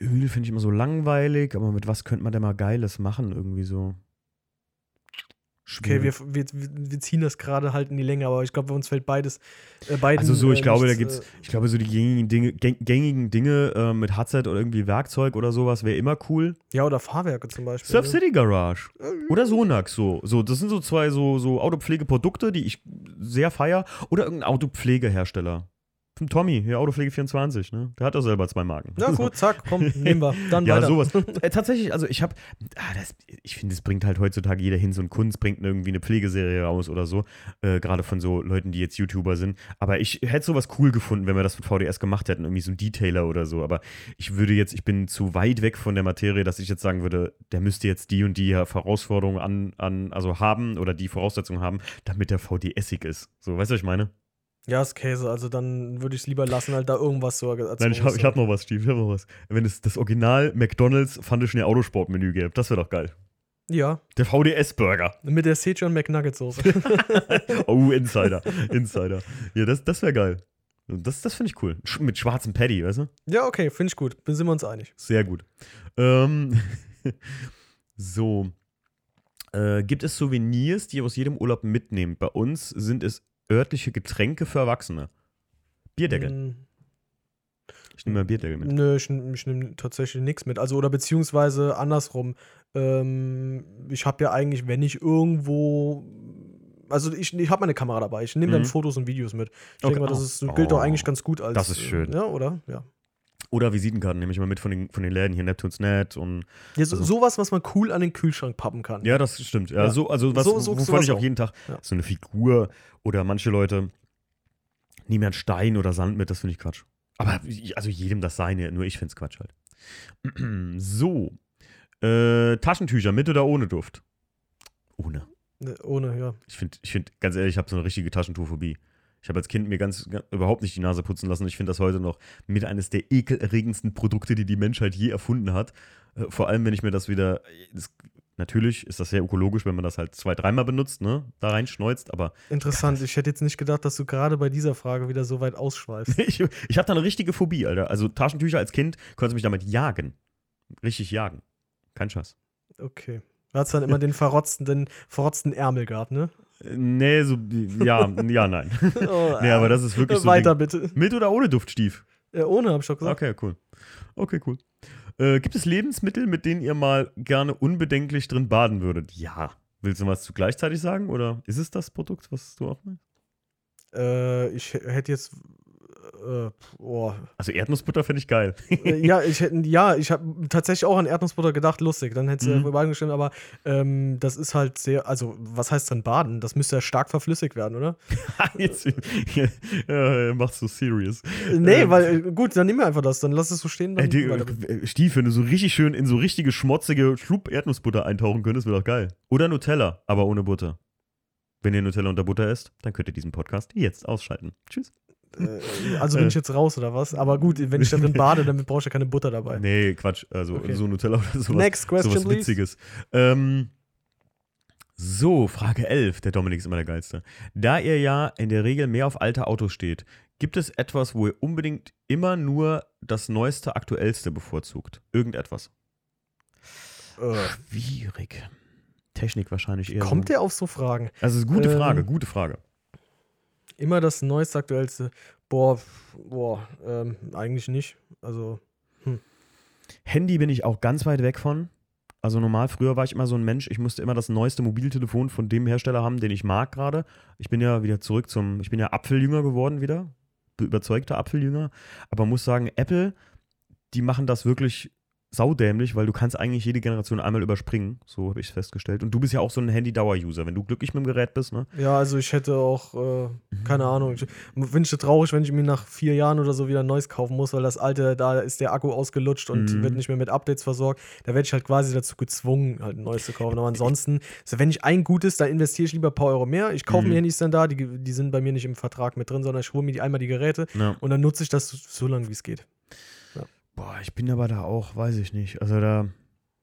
A: Öl finde ich immer so langweilig, aber mit was könnte man denn mal Geiles machen, irgendwie so?
B: Okay,
A: Schwierig.
B: wir, wir, wir ziehen das gerade halt in die Länge, aber ich glaube, bei uns fällt beides. Äh, beiden,
A: Also so, ich
B: äh,
A: glaube, da
B: nichts,
A: gibt's, ich glaube, so die gängigen Dinge, gäng- gängigen Dinge äh, mit Hudset oder irgendwie Werkzeug oder sowas wäre immer cool.
B: Äh, ja, oder Fahrwerke zum Beispiel.
A: Surf
B: ne?
A: City Garage oder Sonax so. so. Das sind so zwei so, so Autopflegeprodukte, die ich sehr feier. Oder irgendein Autopflegehersteller. Vom Tommy, hier Autopflege24, ne? Der hat doch selber zwei Marken.
B: Ja, gut, zack, komm, nehmen wir. Dann
A: Ja,
B: weiter.
A: sowas. Äh, tatsächlich, also ich habe, ah, das- ich finde, es bringt halt heutzutage jeder hin, so ein Kunst bringt irgendwie eine Pflegeserie raus oder so, äh, gerade von so Leuten, die jetzt YouTuber sind. Aber ich hätte sowas cool gefunden, wenn wir das mit VDS gemacht hätten, irgendwie so ein Detailer oder so. Aber ich würde jetzt, ich bin zu weit weg von der Materie, dass ich jetzt sagen würde, der müsste jetzt die und die Herausforderungen an, an also haben oder die Voraussetzungen haben, damit der VDSig ist. So, weißt du, was ich meine?
B: Ja, ist Käse. Also dann würde ich es lieber lassen, halt da irgendwas so als
A: Nein, ich habe hab noch was, Steve, ich hab noch was. Wenn es das Original McDonalds fand ich Autosportmenü gäbe, das wäre doch geil.
B: Ja,
A: Der VDS-Burger.
B: mit der Szechuan McNugget-Soße.
A: Oh, Insider. Insider. Ja, das, das wäre geil. Das, das finde ich cool. Sch mit schwarzem Paddy, weißt du?
B: ja, okay, finde ich gut. Dann sind wir uns einig.
A: Sehr gut. Ähm, so. Äh, gibt es Souvenirs, die ihr aus jedem Urlaub mitnehmt? Bei uns sind es örtliche Getränke für Erwachsene. Bierdeckel.
B: Mm,
A: Ich nehme mal Bierdeckel mit.
B: Nö, ich, ich nehme tatsächlich nichts mit. Also, oder beziehungsweise andersrum. Ähm, ich habe ja eigentlich, wenn ich irgendwo. Also, ich, ich habe meine Kamera dabei. Ich nehme dann
A: Mhm.
B: Fotos und Videos mit. Ich
A: Okay.
B: denke mal, das
A: Oh.
B: ist, gilt doch
A: Oh.
B: eigentlich ganz gut als.
A: Das ist schön.
B: äh, Ja, oder? Ja.
A: Oder Visitenkarten nehme ich mal mit von den, von den Läden hier, Neptunes Net und.
B: ja so,
A: Also-
B: sowas, was man cool an den Kühlschrank pappen kann.
A: Ja, das stimmt. Ja,
B: Ja.
A: So, also was,
B: So- so-
A: wovon ich auch
B: auch.
A: jeden Tag
B: Ja.
A: so eine Figur oder manche Leute nehmen ja einen Stein oder Sand mit, das finde ich Quatsch. Aber also jedem das seine, nur ich finde es Quatsch halt. so. Äh, Taschentücher mit oder ohne Duft? Ohne.
B: Ne, Ohne, ja.
A: Ich finde, ich find, ganz ehrlich, ich habe so eine richtige Taschentuchphobie. Ich habe als Kind mir ganz, ga- überhaupt nicht die Nase putzen lassen. Ich finde das heute noch mit eines der ekelerregendsten Produkte, die die Menschheit je erfunden hat. Äh, vor allem, wenn ich mir das wieder. Das, Natürlich ist das sehr ökologisch, wenn man das halt zwei, dreimal benutzt, ne? Da reinschneuzt, aber
B: Interessant. Ich hätte jetzt nicht gedacht, dass du gerade bei dieser Frage wieder so weit ausschweifst.
A: ich, ich habe da eine richtige Phobie, Alter. Also Taschentücher als Kind konntest du mich damit jagen. Richtig jagen. Kein Scheiß.
B: Okay. Du hast dann immer den verrotzten, den verrotzten Ärmel gehabt, ne?
A: Äh, Nee, so, ja, ja, nein.
B: Oh,
A: nee, aber das ist wirklich so.
B: Weiter bitte.
A: Mit oder ohne Duftstief?
B: Ja, ohne, hab ich doch gesagt.
A: Okay, cool. Okay, cool. Äh, gibt es Lebensmittel, mit denen ihr mal gerne unbedenklich drin baden würdet? Ja. Willst du was zu gleichzeitig sagen oder ist es das Produkt, was du auch meinst?
B: Äh, ich hätte jetzt. Äh, boah.
A: Also Erdnussbutter finde ich geil.
B: Äh, ja, ich hätte, ja, ich habe tatsächlich auch an Erdnussbutter gedacht, lustig, dann hätte
A: Mhm.
B: es ja beiden gestimmt, aber ähm, das ist halt sehr, also was heißt drin baden? Das müsste ja stark verflüssigt werden, oder?
A: Jetzt ja, machst so serious.
B: Äh, nee,
A: Ähm,
B: weil, äh, gut, dann nehmen wir einfach das, dann lass es so stehen. Dann
A: Ey, die, äh, Stief, wenn du so richtig schön in so richtige schmutzige Schlupp-Erdnussbutter eintauchen könntest, wäre doch geil. Oder Nutella, aber ohne Butter. Wenn ihr Nutella unter Butter esst, dann könnt ihr diesen Podcast jetzt ausschalten. Tschüss.
B: Äh, also bin ich jetzt raus oder was? Aber gut, wenn ich da drin bade, dann brauche ich ja keine Butter dabei.
A: Nee, Quatsch. Also
B: Okay.
A: so Nutella oder sowas.
B: Next question,
A: sowas
B: please.
A: Witziges. Ähm, so, Frage 11. Der Dominik ist immer der Geilste. Da ihr ja in der Regel mehr auf alte Autos steht, gibt es etwas, wo ihr unbedingt immer nur das Neueste, Aktuellste bevorzugt? Irgendetwas?
B: Äh,
A: Schwierig. Technik wahrscheinlich eher.
B: kommt
A: so.
B: der auf so Fragen?
A: Also, gute
B: Ähm,
A: Frage, gute Frage.
B: Immer das neueste, aktuellste. Boah, boah, ähm, eigentlich nicht. Also,
A: Handy bin ich auch ganz weit weg von. Also normal, früher war ich immer so ein Mensch, ich musste immer das neueste Mobiltelefon von dem Hersteller haben, den ich mag gerade. Ich bin ja wieder zurück zum, ich bin ja Apfeljünger geworden wieder, be- überzeugter Apfeljünger. Aber muss sagen, Apple, die machen das wirklich saudämlich, weil du kannst eigentlich jede Generation einmal überspringen, so habe ich es festgestellt. Und du bist ja auch so ein Handy-Dauer-User, wenn du glücklich mit dem Gerät bist, ne?
B: ja, also ich hätte auch, äh, keine Ahnung. Ich es traurig, wenn ich mir nach vier Jahren oder so wieder ein neues kaufen muss, weil das alte, da ist der Akku ausgelutscht und
A: Mhm.
B: wird nicht mehr mit Updates versorgt. Da werde ich halt quasi dazu gezwungen, halt ein neues zu kaufen. Aber ansonsten, also wenn ich ein gutes, dann investiere ich lieber ein paar Euro mehr. Ich kaufe
A: Mhm.
B: mir Handys dann da, die, die sind bei mir nicht im Vertrag mit drin, sondern ich hole mir die einmal die Geräte
A: Ja.
B: und dann nutze ich das so, so lange, wie es geht.
A: Boah, ich bin aber da auch, weiß ich nicht. Also da,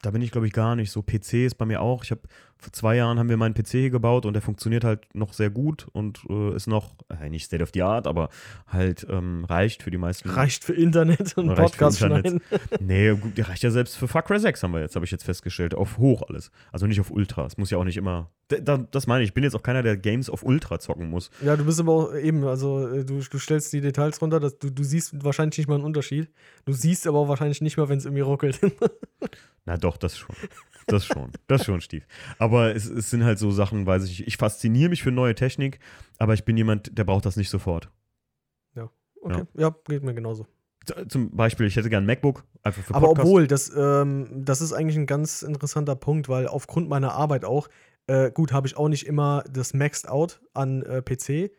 A: da bin ich, glaube ich, gar nicht. So PC ist bei mir auch. Ich habe vor zwei Jahren haben wir meinen PC hier gebaut und der funktioniert halt noch sehr gut und äh, ist noch, äh, nicht State of the Art, aber halt ähm, reicht für die meisten.
B: Reicht für Internet und Podcast
A: Internet.
B: schneiden.
A: Nee, gut, der reicht ja selbst für Far Cry 6, haben wir jetzt, habe ich jetzt festgestellt. Auf hoch alles. Also nicht auf Ultra. Es muss ja auch nicht immer. Da, da, das meine ich. Ich bin jetzt auch keiner, der Games auf Ultra zocken muss.
B: Ja, du bist aber auch eben, also äh, du, du stellst die Details runter, dass du, du siehst wahrscheinlich nicht mal einen Unterschied. Du siehst aber auch wahrscheinlich nicht mal, wenn es irgendwie ruckelt.
A: Na doch, das schon. Das schon. Das schon, Stief. Aber es, es sind halt so Sachen, weiß ich, ich fasziniere mich für neue Technik, aber ich bin jemand, der braucht das nicht sofort.
B: Okay, ja, geht mir genauso.
A: Zum Beispiel, ich hätte gern ein MacBook, einfach für
B: Aber
A: Podcast.
B: obwohl, das, ähm, das ist eigentlich ein ganz interessanter Punkt, weil aufgrund meiner Arbeit auch, äh, gut, habe ich auch nicht immer das Maxed Out an äh, PC,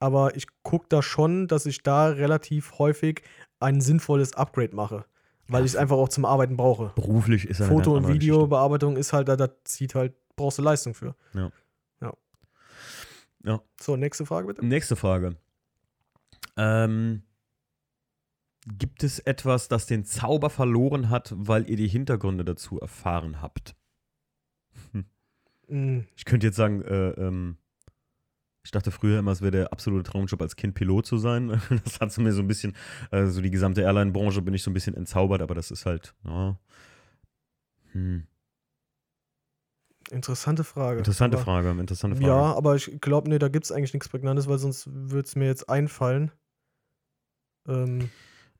B: aber ich gucke da schon, dass ich da relativ häufig ein sinnvolles Upgrade mache, weil
A: Ja.
B: ich es einfach auch zum Arbeiten brauche.
A: beruflich ist er
B: Foto-
A: eine
B: und. Videobearbeitung ist halt, da, da zieht halt, brauchst du Leistung für.
A: Ja.
B: Ja.
A: Ja.
B: So, nächste Frage bitte.
A: Nächste Frage. Ähm, gibt es etwas, das den Zauber verloren hat, weil ihr die Hintergründe dazu erfahren habt?
B: Mm,
A: Ich könnte jetzt sagen, äh, ähm, ich dachte früher immer, es wäre der absolute Traumjob, als Kind Pilot zu sein. Das hat so mir so ein bisschen, äh, so die gesamte Airline-Branche bin ich so ein bisschen entzaubert, aber das ist halt, ja. Hm.
B: Interessante Frage.
A: Interessante
B: aber,
A: Frage, interessante Frage.
B: Ja, aber ich glaube, nee, da gibt es eigentlich nichts Prägnantes, weil sonst würde es mir jetzt einfallen. Ähm,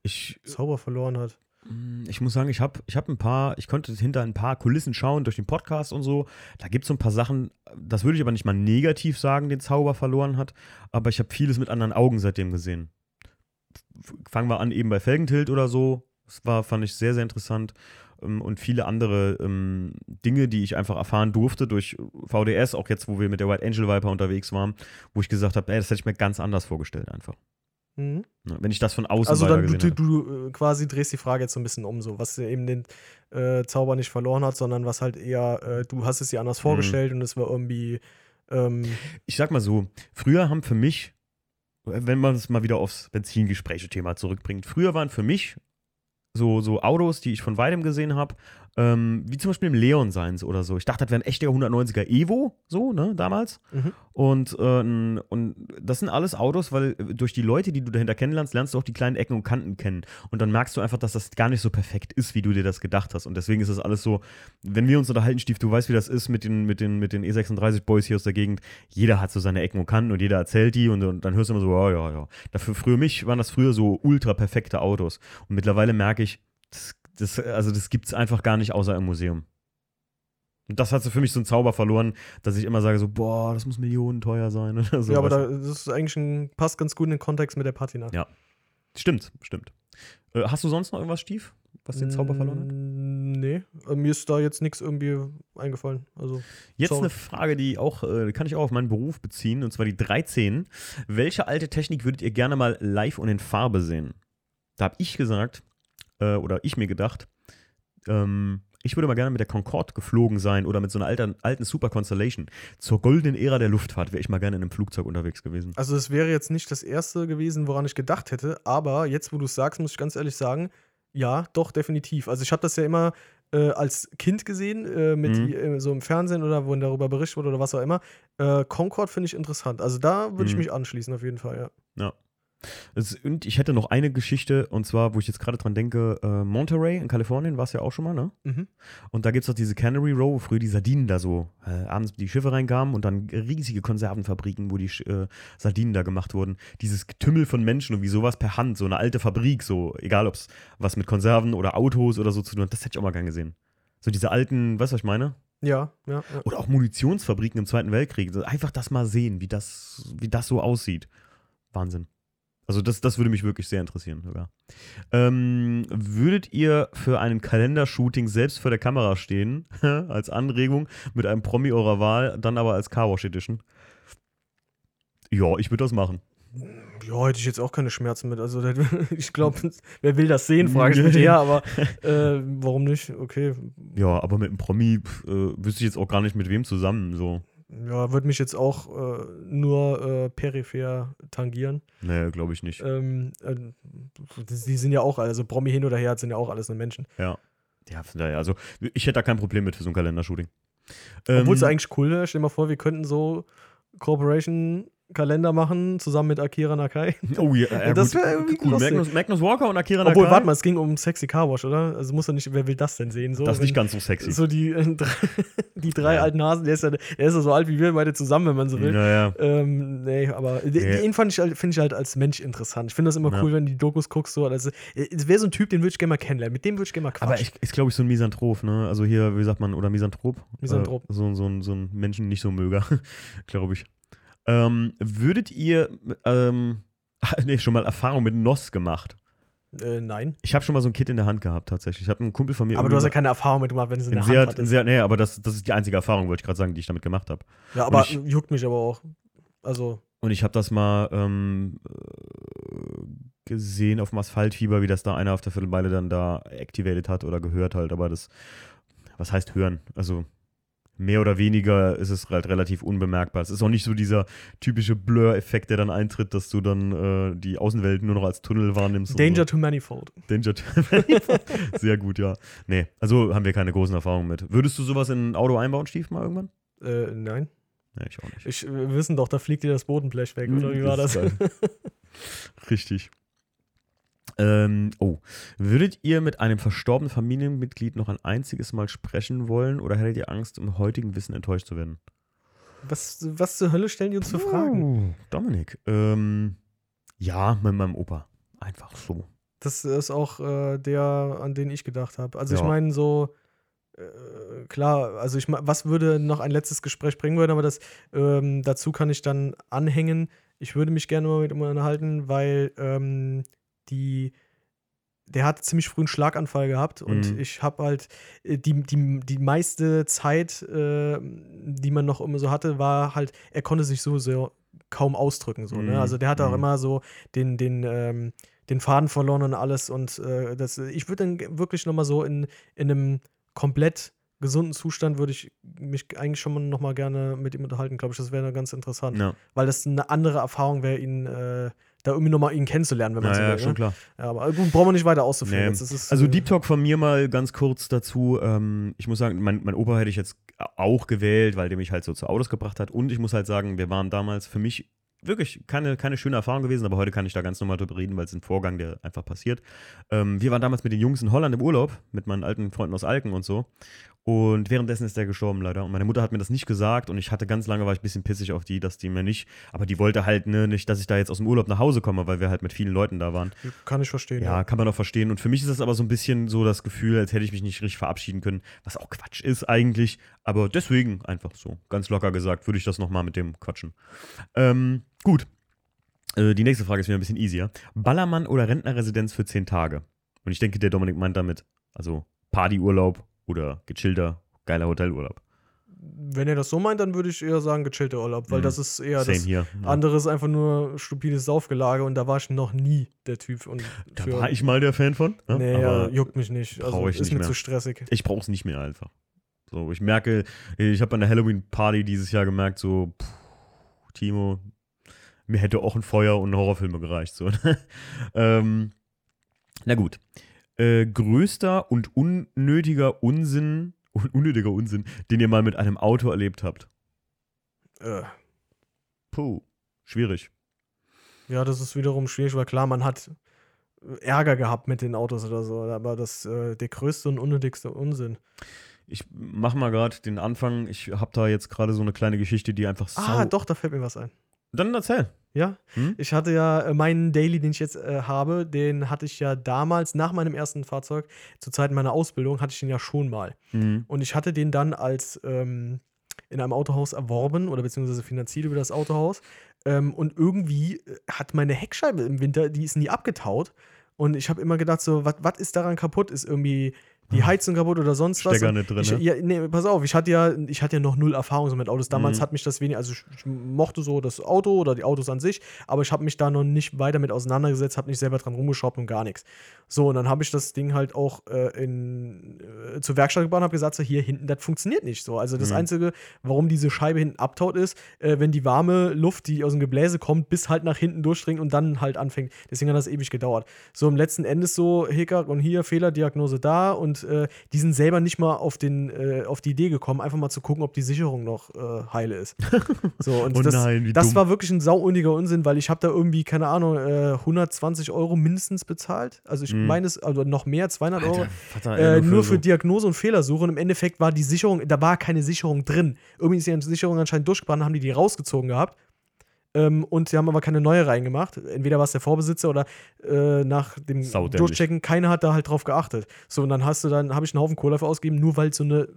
A: Ich,
B: Zauber verloren hat.
A: Mm, Ich muss sagen, ich habe ich hab ein paar, ich konnte hinter ein paar Kulissen schauen durch den Podcast und so. Da gibt es so ein paar Sachen, das würde ich aber nicht mal negativ sagen, den Zauber verloren hat, aber ich habe vieles mit anderen Augen seitdem gesehen. Fangen wir an eben bei Felgentilt oder so. Das war, fand ich sehr, sehr interessant. Ähm, Und viele andere ähm, Dinge, die ich einfach erfahren durfte durch VDS, auch jetzt, wo wir mit der White Angel Viper unterwegs waren, wo ich gesagt habe, ey, das hätte ich mir ganz anders vorgestellt einfach.
B: Mhm.
A: Ne, Wenn ich das von außen
B: Also dann, du, du, äh, quasi drehst die Frage jetzt so ein bisschen um, so was eben den äh, Zauber nicht verloren hat, sondern was halt eher, äh, du hast es dir
A: Mhm.
B: anders vorgestellt und es war irgendwie, ähm,
A: ich sag mal so, früher haben für mich, wenn man es mal wieder aufs Benzingespräche-Thema zurückbringt, früher waren für mich so, so Autos, die ich von weitem gesehen habe, Ähm, wie zum Beispiel im Leon seins oder so. Ich dachte, das wäre ein echter 190er Evo, so, ne, damals.
B: Mhm.
A: Und, äh, und das sind alles Autos, weil äh, durch die Leute, die du dahinter kennenlernst, lernst du auch die kleinen Ecken und Kanten kennen. Und dann merkst du einfach, dass das gar nicht so perfekt ist, wie du dir das gedacht hast. Und deswegen ist das alles so, wenn wir uns unterhalten, Stief, du weißt, wie das ist mit den, mit den, mit den E36-Boys hier aus der Gegend. Jeder hat so seine Ecken und Kanten und jeder erzählt die und, und dann hörst du immer so, ja, ja, ja. Dafür, früher mich waren das früher so ultra perfekte Autos. Und mittlerweile merke ich, das, also das gibt es einfach gar nicht außer im Museum. Und das hat so für mich so einen Zauber verloren, dass ich immer sage so, boah, das muss Millionen teuer sein oder so.
B: ja, aber da, das ist eigentlich ein, passt ganz gut in den Kontext mit der Patina.
A: Ja. Stimmt, stimmt. Äh, hast du sonst noch irgendwas, Stief, was den Zauber verloren hat?
B: Mm, Nee, äh, mir ist da jetzt nichts irgendwie eingefallen. Also,
A: Jetzt
B: Sorry.
A: eine Frage, die auch, äh, kann ich auch auf meinen Beruf beziehen, und zwar die 13. Welche alte Technik würdet ihr gerne mal live und in Farbe sehen? Da habe ich gesagt, äh, oder ich mir gedacht, ähm, ich würde mal gerne mit der Concorde geflogen sein oder mit so einer alten, alten Super Constellation. Zur goldenen Ära der Luftfahrt wäre ich mal gerne in einem Flugzeug unterwegs gewesen.
B: also es wäre jetzt nicht das erste gewesen, woran ich gedacht hätte, aber jetzt, wo du es sagst, muss ich ganz ehrlich sagen, ja, doch, definitiv. Also ich habe das ja immer äh, als Kind gesehen, äh, mit
A: Mhm.
B: äh, so im Fernsehen oder wo darüber berichtet wurde oder was auch immer. Äh, Concorde finde ich interessant. Also da würde ich
A: Mhm.
B: mich anschließen, auf jeden Fall, ja.
A: Es, und ich hätte noch eine Geschichte, und zwar, wo ich jetzt gerade dran denke, äh, Monterey in Kalifornien war es ja auch schon mal, ne?
B: Mhm.
A: Und da gibt es doch diese Cannery Row, wo früher die Sardinen da so äh, abends die Schiffe reinkamen und dann riesige Konservenfabriken, wo die äh, Sardinen da gemacht wurden. Dieses Getümmel von Menschen und wie sowas per Hand, so eine alte Fabrik, so egal ob es was mit Konserven oder Autos oder so zu tun hat, das hätte ich auch mal gern gesehen. So diese alten, weißt du, was ich meine?
B: Ja, ja, ja.
A: Oder auch Munitionsfabriken im Zweiten Weltkrieg. Einfach das mal sehen, wie das, wie das so aussieht. Wahnsinn. Also das, das würde mich wirklich sehr interessieren sogar. Ähm, würdet ihr für einen Kalendershooting selbst vor der Kamera stehen, als Anregung, mit einem Promi eurer Wahl, dann aber als Carwash Edition? Ja, ich würde das machen.
B: Ja, hätte ich jetzt auch keine Schmerzen mit. Also, ich glaube, wer will das sehen, frage ich mich eher, aber äh, warum nicht? Okay.
A: Ja, aber mit einem Promi äh, wüsste ich jetzt auch gar nicht mit wem zusammen. So.
B: Ja, würde mich jetzt auch äh, nur äh, peripher tangieren.
A: Nee, glaube ich nicht.
B: Ähm, äh, die sind ja auch, also Promi hin oder her, sind ja auch alles nur Menschen.
A: Ja. Ja, von daher, also ich hätte da kein Problem mit für so ein Kalendershooting.
B: Obwohl es
A: Ähm,
B: eigentlich cool wäre, stell dir mal vor, wir könnten so Corporation-Kalender machen, zusammen mit Akira Nakai.
A: Oh ja, ja
B: Das
A: gut.
B: wär irgendwie
A: cool. Magnus, Magnus Walker und Akira
B: Obwohl,
A: Nakai.
B: warte mal, es ging um Sexy Car Wash, oder? Also muss er nicht, wer will das denn sehen? So,
A: das ist nicht ganz so sexy.
B: So die, äh, drei, die drei
A: Ja.
B: alten Hasen, der ist, ja, der ist ja so alt wie wir beide zusammen, wenn man so will.
A: Naja.
B: Ähm, nee, aber den-
A: Nee.
B: den fand ich, halt- finde ich halt als Mensch interessant. Ich finde das immer
A: Ja.
B: cool, wenn du die Dokus guckst. So, also, es wäre so ein Typ, den würde ich gerne mal kennenlernen. Mit dem würde ich gerne mal quatschen.
A: Aber ich, ist, glaube ich, so ein Misanthrop, ne? Also hier, wie sagt man, oder Misanthrop?
B: Misanthrop.
A: Äh, so, so, ein- so ein Menschen nicht so möger, glaube ich. Ähm, würdet ihr, ähm, nee, schon mal Erfahrung mit NOS gemacht?
B: äh, nein.
A: Ich habe schon mal so ein Kit in der Hand gehabt, tatsächlich. Ich habe einen Kumpel von mir.
B: Aber du hast ja keine Erfahrung mit gemacht, wenn es in
A: in
B: der
A: sehr,
B: Hand hat.
A: sehr, nee, aber das, das ist die einzige Erfahrung, wollte ich gerade sagen, die ich damit gemacht habe.
B: Ja, aber
A: ich-
B: juckt mich aber auch. Also,
A: Und ich habe das mal ähm, äh, gesehen auf dem Asphaltfieber, wie das da einer auf der Viertelmeile dann da activated hat oder gehört halt. Aber das, was heißt hören? Also mehr oder weniger ist es halt relativ unbemerkbar. Es ist auch nicht so dieser typische Blur-Effekt, der dann eintritt, dass du dann äh, die Außenwelt nur noch als Tunnel wahrnimmst.
B: Danger
A: So.
B: to Manifold.
A: Danger to Sehr gut, ja. Nee, also haben wir keine großen Erfahrungen mit. Würdest du sowas in ein Auto einbauen, Stief, mal irgendwann?
B: Äh, nein.
A: Nee, ich auch nicht.
B: Ich, wir wissen doch, da fliegt dir das Bodenblech weg, oder wie war das?
A: Richtig. Ähm, oh. Würdet ihr mit einem verstorbenen Familienmitglied noch ein einziges Mal sprechen wollen oder hättet ihr Angst, im heutigen Wissen enttäuscht zu werden?
B: Was, was zur Hölle stellen die uns für Fragen?
A: Oh, Dominik. Ähm, ja, mit meinem Opa. Einfach so.
B: Das ist auch äh, der, an den ich gedacht habe. Also ich
A: Ja.
B: meine so, äh, klar, also ich was würde noch ein letztes Gespräch bringen würden, aber das, ähm, dazu kann ich dann anhängen. Ich würde mich gerne mal mit ihm unterhalten, weil ähm, die, der hat ziemlich früh einen Schlaganfall gehabt und
A: Mhm.
B: ich habe halt äh, die, die, die meiste Zeit, äh, die man noch immer so hatte, war halt, er konnte sich so, so kaum ausdrücken. So,
A: Mhm.
B: ne? Also der hatte auch
A: Mhm.
B: immer so den, den, ähm, den Faden verloren und alles. Und äh, das, ich würde dann wirklich noch mal so in, in einem komplett gesunden Zustand würde ich mich eigentlich schon mal noch mal gerne mit ihm unterhalten. Glaube ich, das wäre ganz interessant,
A: Ja.
B: weil das eine andere Erfahrung wäre, ihn äh, da irgendwie nochmal ihn kennenzulernen, wenn man
A: Ja,
B: so
A: ja,
B: will.
A: schon
B: ne?
A: klar.
B: Ja, aber gut, brauchen wir nicht weiter auszuführen.
A: Nee.
B: Ist,
A: Also
B: äh,
A: Deep Talk von mir mal ganz kurz dazu. Ähm, ich muss sagen, mein, mein Opa hätte ich jetzt auch gewählt, weil der mich halt so zu Autos gebracht hat. Und ich muss halt sagen, wir waren damals für mich wirklich keine, keine schöne Erfahrung gewesen, aber heute kann ich da ganz normal drüber reden, weil es ein Vorgang, der einfach passiert. Ähm, wir waren damals mit den Jungs in Holland im Urlaub, mit meinen alten Freunden aus Alken und so. Und währenddessen ist der gestorben leider. Und meine Mutter hat mir das nicht gesagt und ich hatte ganz lange, war ich ein bisschen pissig auf die, dass die mir nicht, aber die wollte halt ne, nicht, dass ich da jetzt aus dem Urlaub nach Hause komme, weil wir halt mit vielen Leuten da waren.
B: kann ich verstehen.
A: Ja, kann man auch verstehen. Und für mich ist das aber so ein bisschen so das Gefühl, als hätte ich mich nicht richtig verabschieden können, was auch Quatsch ist eigentlich. Aber deswegen einfach so, ganz locker gesagt, würde ich das nochmal mit dem quatschen. Ähm, gut. Äh, die nächste Frage ist wieder ein bisschen easier. Ballermann oder Rentnerresidenz für zehn Tage? Und ich denke, der Dominik meint damit, also Partyurlaub oder gechillter, geiler Hotelurlaub.
B: Wenn ihr das so meint, dann würde ich eher sagen gechillter Urlaub, weil
A: Mhm.
B: das ist eher
A: Same
B: das
A: hier. Ja.
B: andere ist einfach nur stupides Saufgelage und da war ich noch nie der Typ. Und
A: Da war ich mal der Fan von. ne?
B: Nee, ja, juckt mich nicht. Also
A: ich
B: ist
A: nicht
B: mir
A: mehr.
B: zu stressig.
A: ich brauche es nicht mehr einfach. So, ich merke, ich habe an der Halloween-Party dieses Jahr gemerkt, so, puh, Timo, mir hätte auch ein Feuer und Horrorfilme gereicht. So. ähm, na gut. Äh, größter und unnötiger Unsinn, un unnötiger Unsinn, den ihr mal mit einem Auto erlebt habt.
B: Äh,
A: Puh, schwierig.
B: ja, das ist wiederum schwierig, weil klar, man hat Ärger gehabt mit den Autos oder so, aber das äh, der größte und unnötigste Unsinn.
A: Ich mach mal gerade den Anfang. Ich habe da jetzt gerade so eine kleine Geschichte, die einfach.
B: Ah, doch, da fällt mir was ein.
A: Dann erzähl.
B: Ja,
A: Hm?
B: ich hatte ja äh, meinen Daily, den ich jetzt äh, habe, den hatte ich ja damals nach meinem ersten Fahrzeug, zu Zeiten meiner Ausbildung, hatte ich den ja schon mal.
A: Mhm.
B: Und ich hatte den dann als ähm, in einem Autohaus erworben oder beziehungsweise finanziert über das Autohaus. Ähm, und irgendwie äh, hat meine Heckscheibe im Winter, die ist nie abgetaut. Und ich habe immer gedacht, so, was ist daran kaputt? Ist irgendwie die Heizung kaputt oder sonst was?
A: Stecker nicht drin,
B: ich,
A: ne?
B: ja, nee, pass auf, ich hatte ja, ich hatte ja noch null Erfahrung so mit Autos. Damals
A: Mhm.
B: hat mich das wenig, also ich, ich mochte so das Auto oder die Autos an sich, aber ich habe mich da noch nicht weiter mit auseinandergesetzt, habe nicht selber dran rumgeschraubt und gar nichts. So, und dann habe ich das Ding halt auch äh, in, äh, zur Werkstatt gebracht und habe gesagt, so hier hinten, das funktioniert nicht so. Also das
A: Mhm.
B: Einzige, warum diese Scheibe hinten abtaut ist, äh, wenn die warme Luft, die aus dem Gebläse kommt, bis halt nach hinten durchdringt und dann halt anfängt. Deswegen hat das ewig gedauert. So im letzten Endes so Hickhack und hier Fehlerdiagnose da und äh, die sind selber nicht mal auf, den, äh, auf die Idee gekommen, einfach mal zu gucken, ob die Sicherung noch äh, heile ist. So, und
A: Oh
B: das,
A: nein, wie
B: das
A: dumm.
B: war wirklich ein sauuniger Unsinn, weil ich habe da irgendwie, keine Ahnung, äh, 120 Euro mindestens bezahlt. Also ich
A: Mhm.
B: meine es, also noch mehr, 200 Euro.
A: Alter, Vater,
B: Äh, nur für
A: so-
B: Diagnose und Fehlersuche. Und im Endeffekt war die Sicherung, da war keine Sicherung drin. Irgendwie ist die Sicherung anscheinend durchgebrannt, haben die die rausgezogen gehabt. Ähm, und sie haben aber keine neue reingemacht. Entweder war es der Vorbesitzer oder äh, nach dem
A: Saudämlich.
B: Durchchecken, keiner hat da halt drauf geachtet. So, und dann hast du dann, habe ich einen Haufen Kohle dafür ausgegeben, nur weil so eine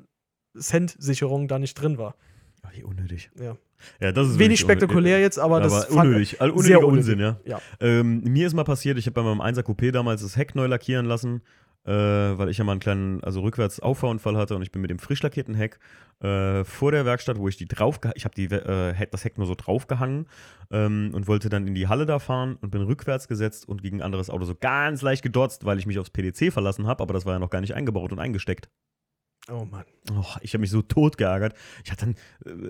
B: Cent-Sicherung da nicht drin war.
A: Ach, wie unnötig.
B: Ja.
A: Ja, das ist
B: Wenig spektakulär jetzt, aber, das fand-
A: unnötig. Also
B: sehr
A: unnötiger
B: unnötig.
A: Unsinn, ja.
B: Ja.
A: Ähm, mir ist mal passiert, ich habe bei meinem 1er Coupé damals das Heck neu lackieren lassen, äh, weil ich ja mal einen kleinen, also rückwärts Auffahrunfall hatte und ich bin mit dem frisch lackierten Heck äh, vor der Werkstatt, wo ich die drauf, ich habe äh, das Heck nur so draufgehangen ähm, und wollte dann in die Halle da fahren und bin rückwärts gesetzt und gegen ein anderes Auto so ganz leicht gedotzt, weil ich mich aufs PDC verlassen habe, aber das war ja noch gar nicht eingebaut und eingesteckt.
B: Oh Mann.
A: Oh, ich habe mich so tot geärgert. Ich hatte dann,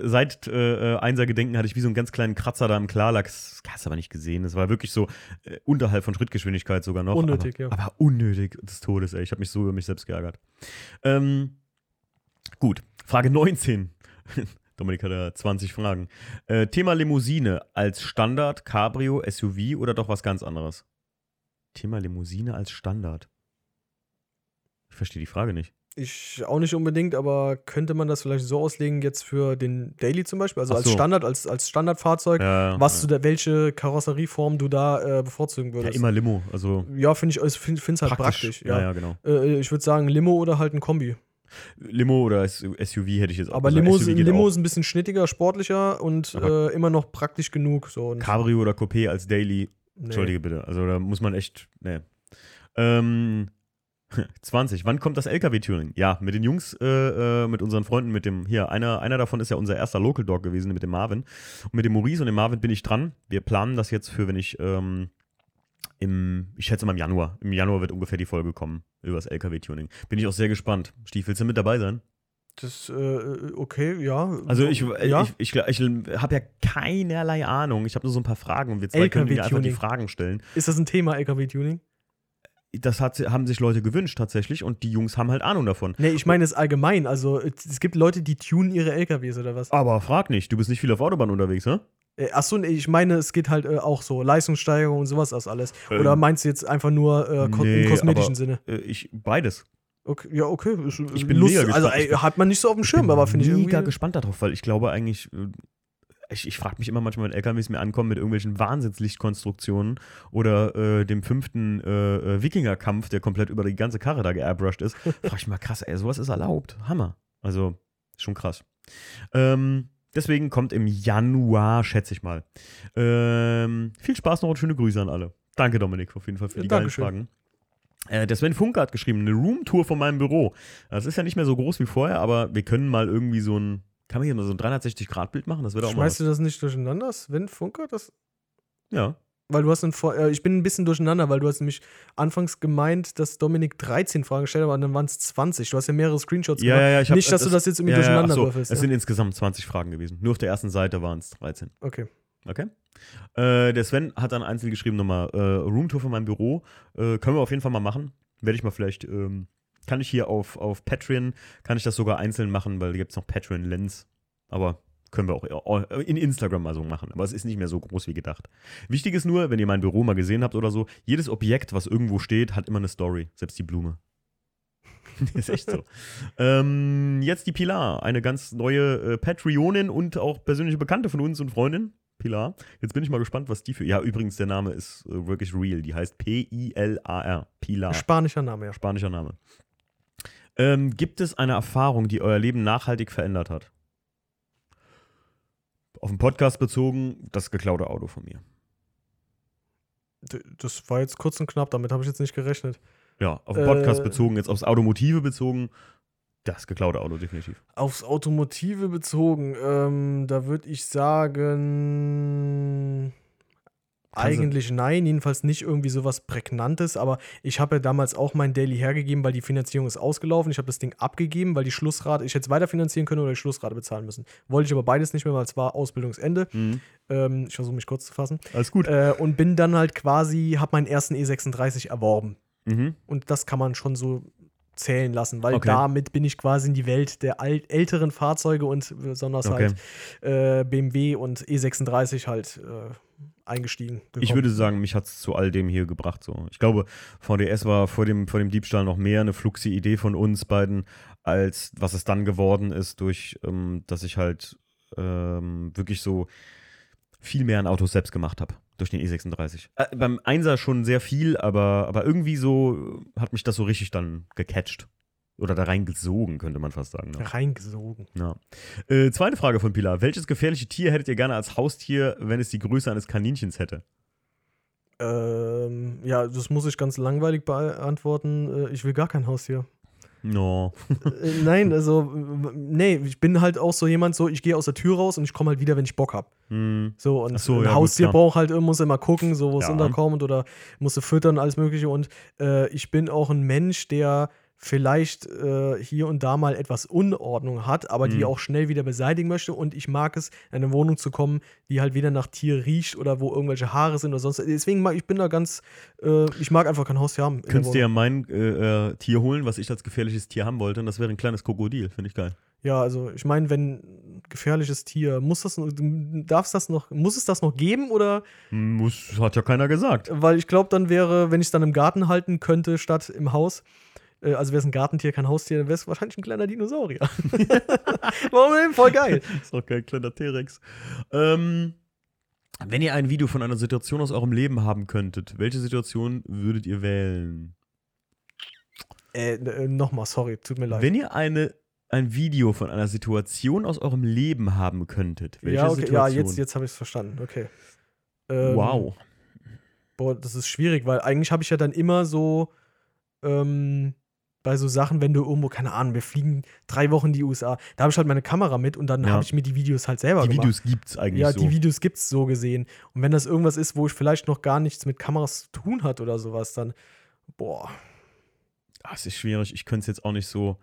A: äh, seit äh, äh, Einser Gedenken hatte ich wie so einen ganz kleinen Kratzer da im Klarlack. Das hast du aber nicht gesehen. Das war wirklich so äh, unterhalb von Schrittgeschwindigkeit sogar noch.
B: Unnötig,
A: aber,
B: ja.
A: Aber unnötig des Todes, ey. Ich habe mich so über mich selbst geärgert. Ähm, gut, Frage 19. Dominik hat ja 20 Fragen. Äh, Thema Limousine als Standard, Cabrio, SUV oder doch was ganz anderes? Thema Limousine als Standard. Ich verstehe die Frage nicht.
B: Ich auch nicht unbedingt, aber könnte man das vielleicht so auslegen, jetzt für den Daily zum Beispiel, also
A: Ach
B: als
A: so.
B: Standard, als, als Standardfahrzeug,
A: Ja,
B: was
A: ja.
B: du da, welche Karosserieform du da äh, bevorzugen
A: ja,
B: würdest?
A: immer Limo. Also
B: Ja, finde ich, ich finde es halt praktisch.
A: Ja,
B: ja.
A: ja, genau.
B: Äh, ich würde sagen Limo oder halt ein Kombi.
A: Limo oder SUV hätte ich jetzt auch
B: Aber
A: gesagt.
B: Limo, Limo
A: auch.
B: ist ein bisschen schnittiger, sportlicher und äh, immer noch praktisch genug. So.
A: Cabrio oder Coupé als Daily.
B: nee.
A: Entschuldige bitte. Also da muss man echt. Nee. Ähm, 20. Wann kommt das LKW-Touring? Ja, mit den Jungs, äh, äh, mit unseren Freunden, mit dem, hier, einer, einer davon ist ja unser erster Local Dog gewesen, mit dem Marvin. Und mit dem Maurice und dem Marvin bin ich dran. Wir planen das jetzt für, wenn ich ähm, im, ich schätze mal im Januar. Im Januar wird ungefähr die Folge kommen über das LKW-Tuning. Bin ich auch sehr gespannt. Stief, willst du mit dabei sein?
B: Das, äh, okay, ja.
A: Also ich,
B: ja.
A: ich, ich, ich, habe ja keinerlei Ahnung. Ich habe nur so ein paar Fragen und wir zwei können dir einfach die
B: LKW-Tuning.
A: Fragen stellen.
B: Ist das ein Thema, LKW-Tuning?
A: Das hat, haben sich Leute gewünscht tatsächlich und die Jungs haben halt Ahnung davon.
B: Nee, ich meine es allgemein. Also, es gibt Leute, die tunen ihre LKWs oder was?
A: Aber frag nicht, du bist nicht viel auf Autobahn unterwegs, ne?
B: Äh, Achso, nee, ich meine, es geht halt äh, auch so Leistungssteigerung und sowas das alles.
A: Ähm,
B: Oder meinst du jetzt einfach nur äh, ko
A: nee,
B: im kosmetischen
A: aber-
B: Sinne?
A: Äh, Ich, beides.
B: Okay, ja, okay. Ist,
A: Ich bin
B: Lust,
A: mega
B: Also,
A: gespannt. Ich bin-
B: hat man nicht so auf dem Schirm,
A: bin
B: aber finde ich
A: mega
B: irgendwie.
A: gespannt darauf, weil ich glaube eigentlich, äh, ich, ich frage mich immer manchmal, wenn LKWs mir ankommen mit irgendwelchen Wahnsinnslichtkonstruktionen oder äh, dem fünften äh, äh, Wikingerkampf, der komplett über die ganze Karre da geairbrushed ist, frage ich mich mal krass, ey, sowas ist erlaubt. Hammer. Also, schon krass. Ähm, deswegen kommt im Januar, schätze ich mal. Ähm, viel Spaß noch und schöne Grüße an alle. Danke, Dominik, auf jeden Fall für
B: Ja,
A: die geilen
B: Dankeschön.
A: Fragen. Äh, der Sven Funke hat geschrieben, eine Roomtour von meinem Büro. Das ist ja nicht mehr so groß wie vorher, aber wir können mal irgendwie so ein, kann man hier mal so ein 360-Grad-Bild machen? Das wird auch
B: Schmeißt du das nicht durcheinander, Sven Funker? Das,
A: Ja.
B: weil du hast Vor äh, ich bin ein bisschen durcheinander, weil du hast nämlich anfangs gemeint, dass Dominik 13 Fragen gestellt hat, aber dann waren es 20. Du hast ja mehrere Screenshots
A: Ja, ja, ja. Ich hab,
B: Nicht, dass du das jetzt irgendwie
A: ja, ja,
B: durcheinander
A: so,
B: würfelst.
A: Es
B: ja?
A: sind insgesamt 20 Fragen gewesen. Nur auf der ersten Seite waren es 13.
B: Okay.
A: Okay. Äh, der Sven hat dann einzeln geschrieben nochmal, äh, Roomtour von meinem Büro. Äh, können wir auf jeden Fall mal machen. Werde ich mal vielleicht, ähm, kann ich hier auf, auf Patreon, kann ich das sogar einzeln machen, weil da gibt es noch Patreon Lens. Aber können wir auch äh, in Instagram mal so machen. Aber es ist nicht mehr so groß wie gedacht. Wichtig ist nur, wenn ihr mein Büro mal gesehen habt oder so, jedes Objekt, was irgendwo steht, hat immer eine Story. Selbst die Blume. ist echt so. ähm, jetzt die Pilar, eine ganz neue äh, Patreonin und auch persönliche Bekannte von uns und Freundin. Pilar. Jetzt bin ich mal gespannt, was die für. Ja, übrigens, der Name ist äh, wirklich real. Die heißt P-I-L-A-R. Pilar.
B: Spanischer Name, ja.
A: Spanischer Name. Ähm, gibt es eine Erfahrung, die euer Leben nachhaltig verändert hat? Auf den Podcast bezogen, das geklaute Auto von mir.
B: Das war jetzt kurz und knapp, damit habe ich jetzt nicht gerechnet.
A: Ja, auf den Podcast
B: Äh.
A: bezogen, jetzt aufs Automotive bezogen, das geklaute Auto definitiv.
B: Aufs Automotive bezogen, ähm, da würde ich sagen. Eigentlich nein, jedenfalls nicht irgendwie sowas Prägnantes, aber ich habe ja damals auch mein Daily hergegeben, weil die Finanzierung ist ausgelaufen. Ich habe das Ding abgegeben, weil die Schlussrate, ich hätte es weiter finanzieren können oder die Schlussrate bezahlen müssen. Wollte ich aber beides nicht mehr, weil es war Ausbildungsende.
A: Mhm.
B: Ähm, ich versuche mich kurz zu fassen.
A: Alles gut.
B: Äh, und bin dann halt quasi, habe meinen ersten E36 erworben.
A: Mhm.
B: Und das kann man schon so zählen lassen, weil
A: Okay.
B: damit bin ich quasi in die Welt der älteren Fahrzeuge und besonders
A: Okay.
B: halt äh, BMW und E36 halt äh, eingestiegen.
A: Ich
B: gekommen.
A: würde sagen, mich hat es zu all dem hier gebracht. So. Ich glaube, VDS war vor dem, vor dem Diebstahl noch mehr eine fluxi Idee von uns beiden, als was es dann geworden ist, durch, ähm, dass ich halt ähm, wirklich so viel mehr an Autos selbst gemacht habe. Durch den E36. Äh, beim Einser schon sehr viel, aber, aber irgendwie so hat mich das so richtig dann gecatcht. Oder da reingesogen, könnte man fast sagen. Ne?
B: reingesogen.
A: Ja. Äh, zweite Frage von Pilar. Welches gefährliche Tier hättet ihr gerne als Haustier, wenn es die Größe eines Kaninchens hätte?
B: Ähm, ja, das muss ich ganz langweilig beantworten. Äh, ich will gar kein Haustier.
A: No.
B: äh, nein, also, nee, ich bin halt auch so jemand, so, ich gehe aus der Tür raus und ich komme halt wieder, wenn ich Bock habe.
A: Hm.
B: So, und
A: so,
B: ein
A: ja,
B: Haustier braucht halt, muss immer gucken, so wo es
A: Ja.
B: unterkommt oder muss sie füttern, alles Mögliche. Und äh, ich bin auch ein Mensch, der vielleicht äh, hier und da mal etwas Unordnung hat, aber die
A: Mhm.
B: auch schnell wieder beseitigen möchte. Und ich mag es, in eine Wohnung zu kommen, die halt wieder nach Tier riecht oder wo irgendwelche Haare sind oder sonst. Deswegen mag ich bin da ganz, äh, ich mag einfach kein Haustier haben. in der
A: Könntest dir ja mein äh, äh, Tier holen, was ich als gefährliches Tier haben wollte, und das wäre ein kleines Krokodil. Finde ich geil.
B: Ja, also ich meine, wenn gefährliches Tier, muss das noch, darf das noch, muss es das noch geben oder?
A: Muss, hat ja keiner gesagt.
B: Weil ich glaube, dann wäre, wenn ich es dann im Garten halten könnte, statt im Haus, also wäre es ein Gartentier, kein Haustier, dann wäre es wahrscheinlich ein kleiner Dinosaurier. Warum denn? Voll geil.
A: ist doch kein kleiner T-Rex. Ähm, wenn ihr ein Video von einer Situation aus eurem Leben haben könntet, welche Situation würdet ihr wählen?
B: Äh, äh, Nochmal, sorry, tut mir leid.
A: Wenn ihr eine, ein Video von einer Situation aus eurem Leben haben könntet, welche
B: ja, okay, ja,
A: Situation?
B: jetzt, jetzt habe ich es verstanden. Okay. Ähm,
A: wow.
B: Boah, das ist schwierig, weil eigentlich habe ich ja dann immer so ähm, bei so Sachen, wenn du irgendwo, keine Ahnung, wir fliegen drei Wochen in die USA, da habe ich halt meine Kamera mit und dann
A: Ja.
B: habe ich mir die Videos halt selber
A: Die
B: gemacht.
A: Videos gibt's eigentlich
B: Ja,
A: so.
B: die Videos gibt es so gesehen. Und wenn das irgendwas ist, wo ich vielleicht noch gar nichts mit Kameras zu tun hat oder sowas, dann, boah.
A: Ah, es ist schwierig. Ich könnte es jetzt auch nicht so.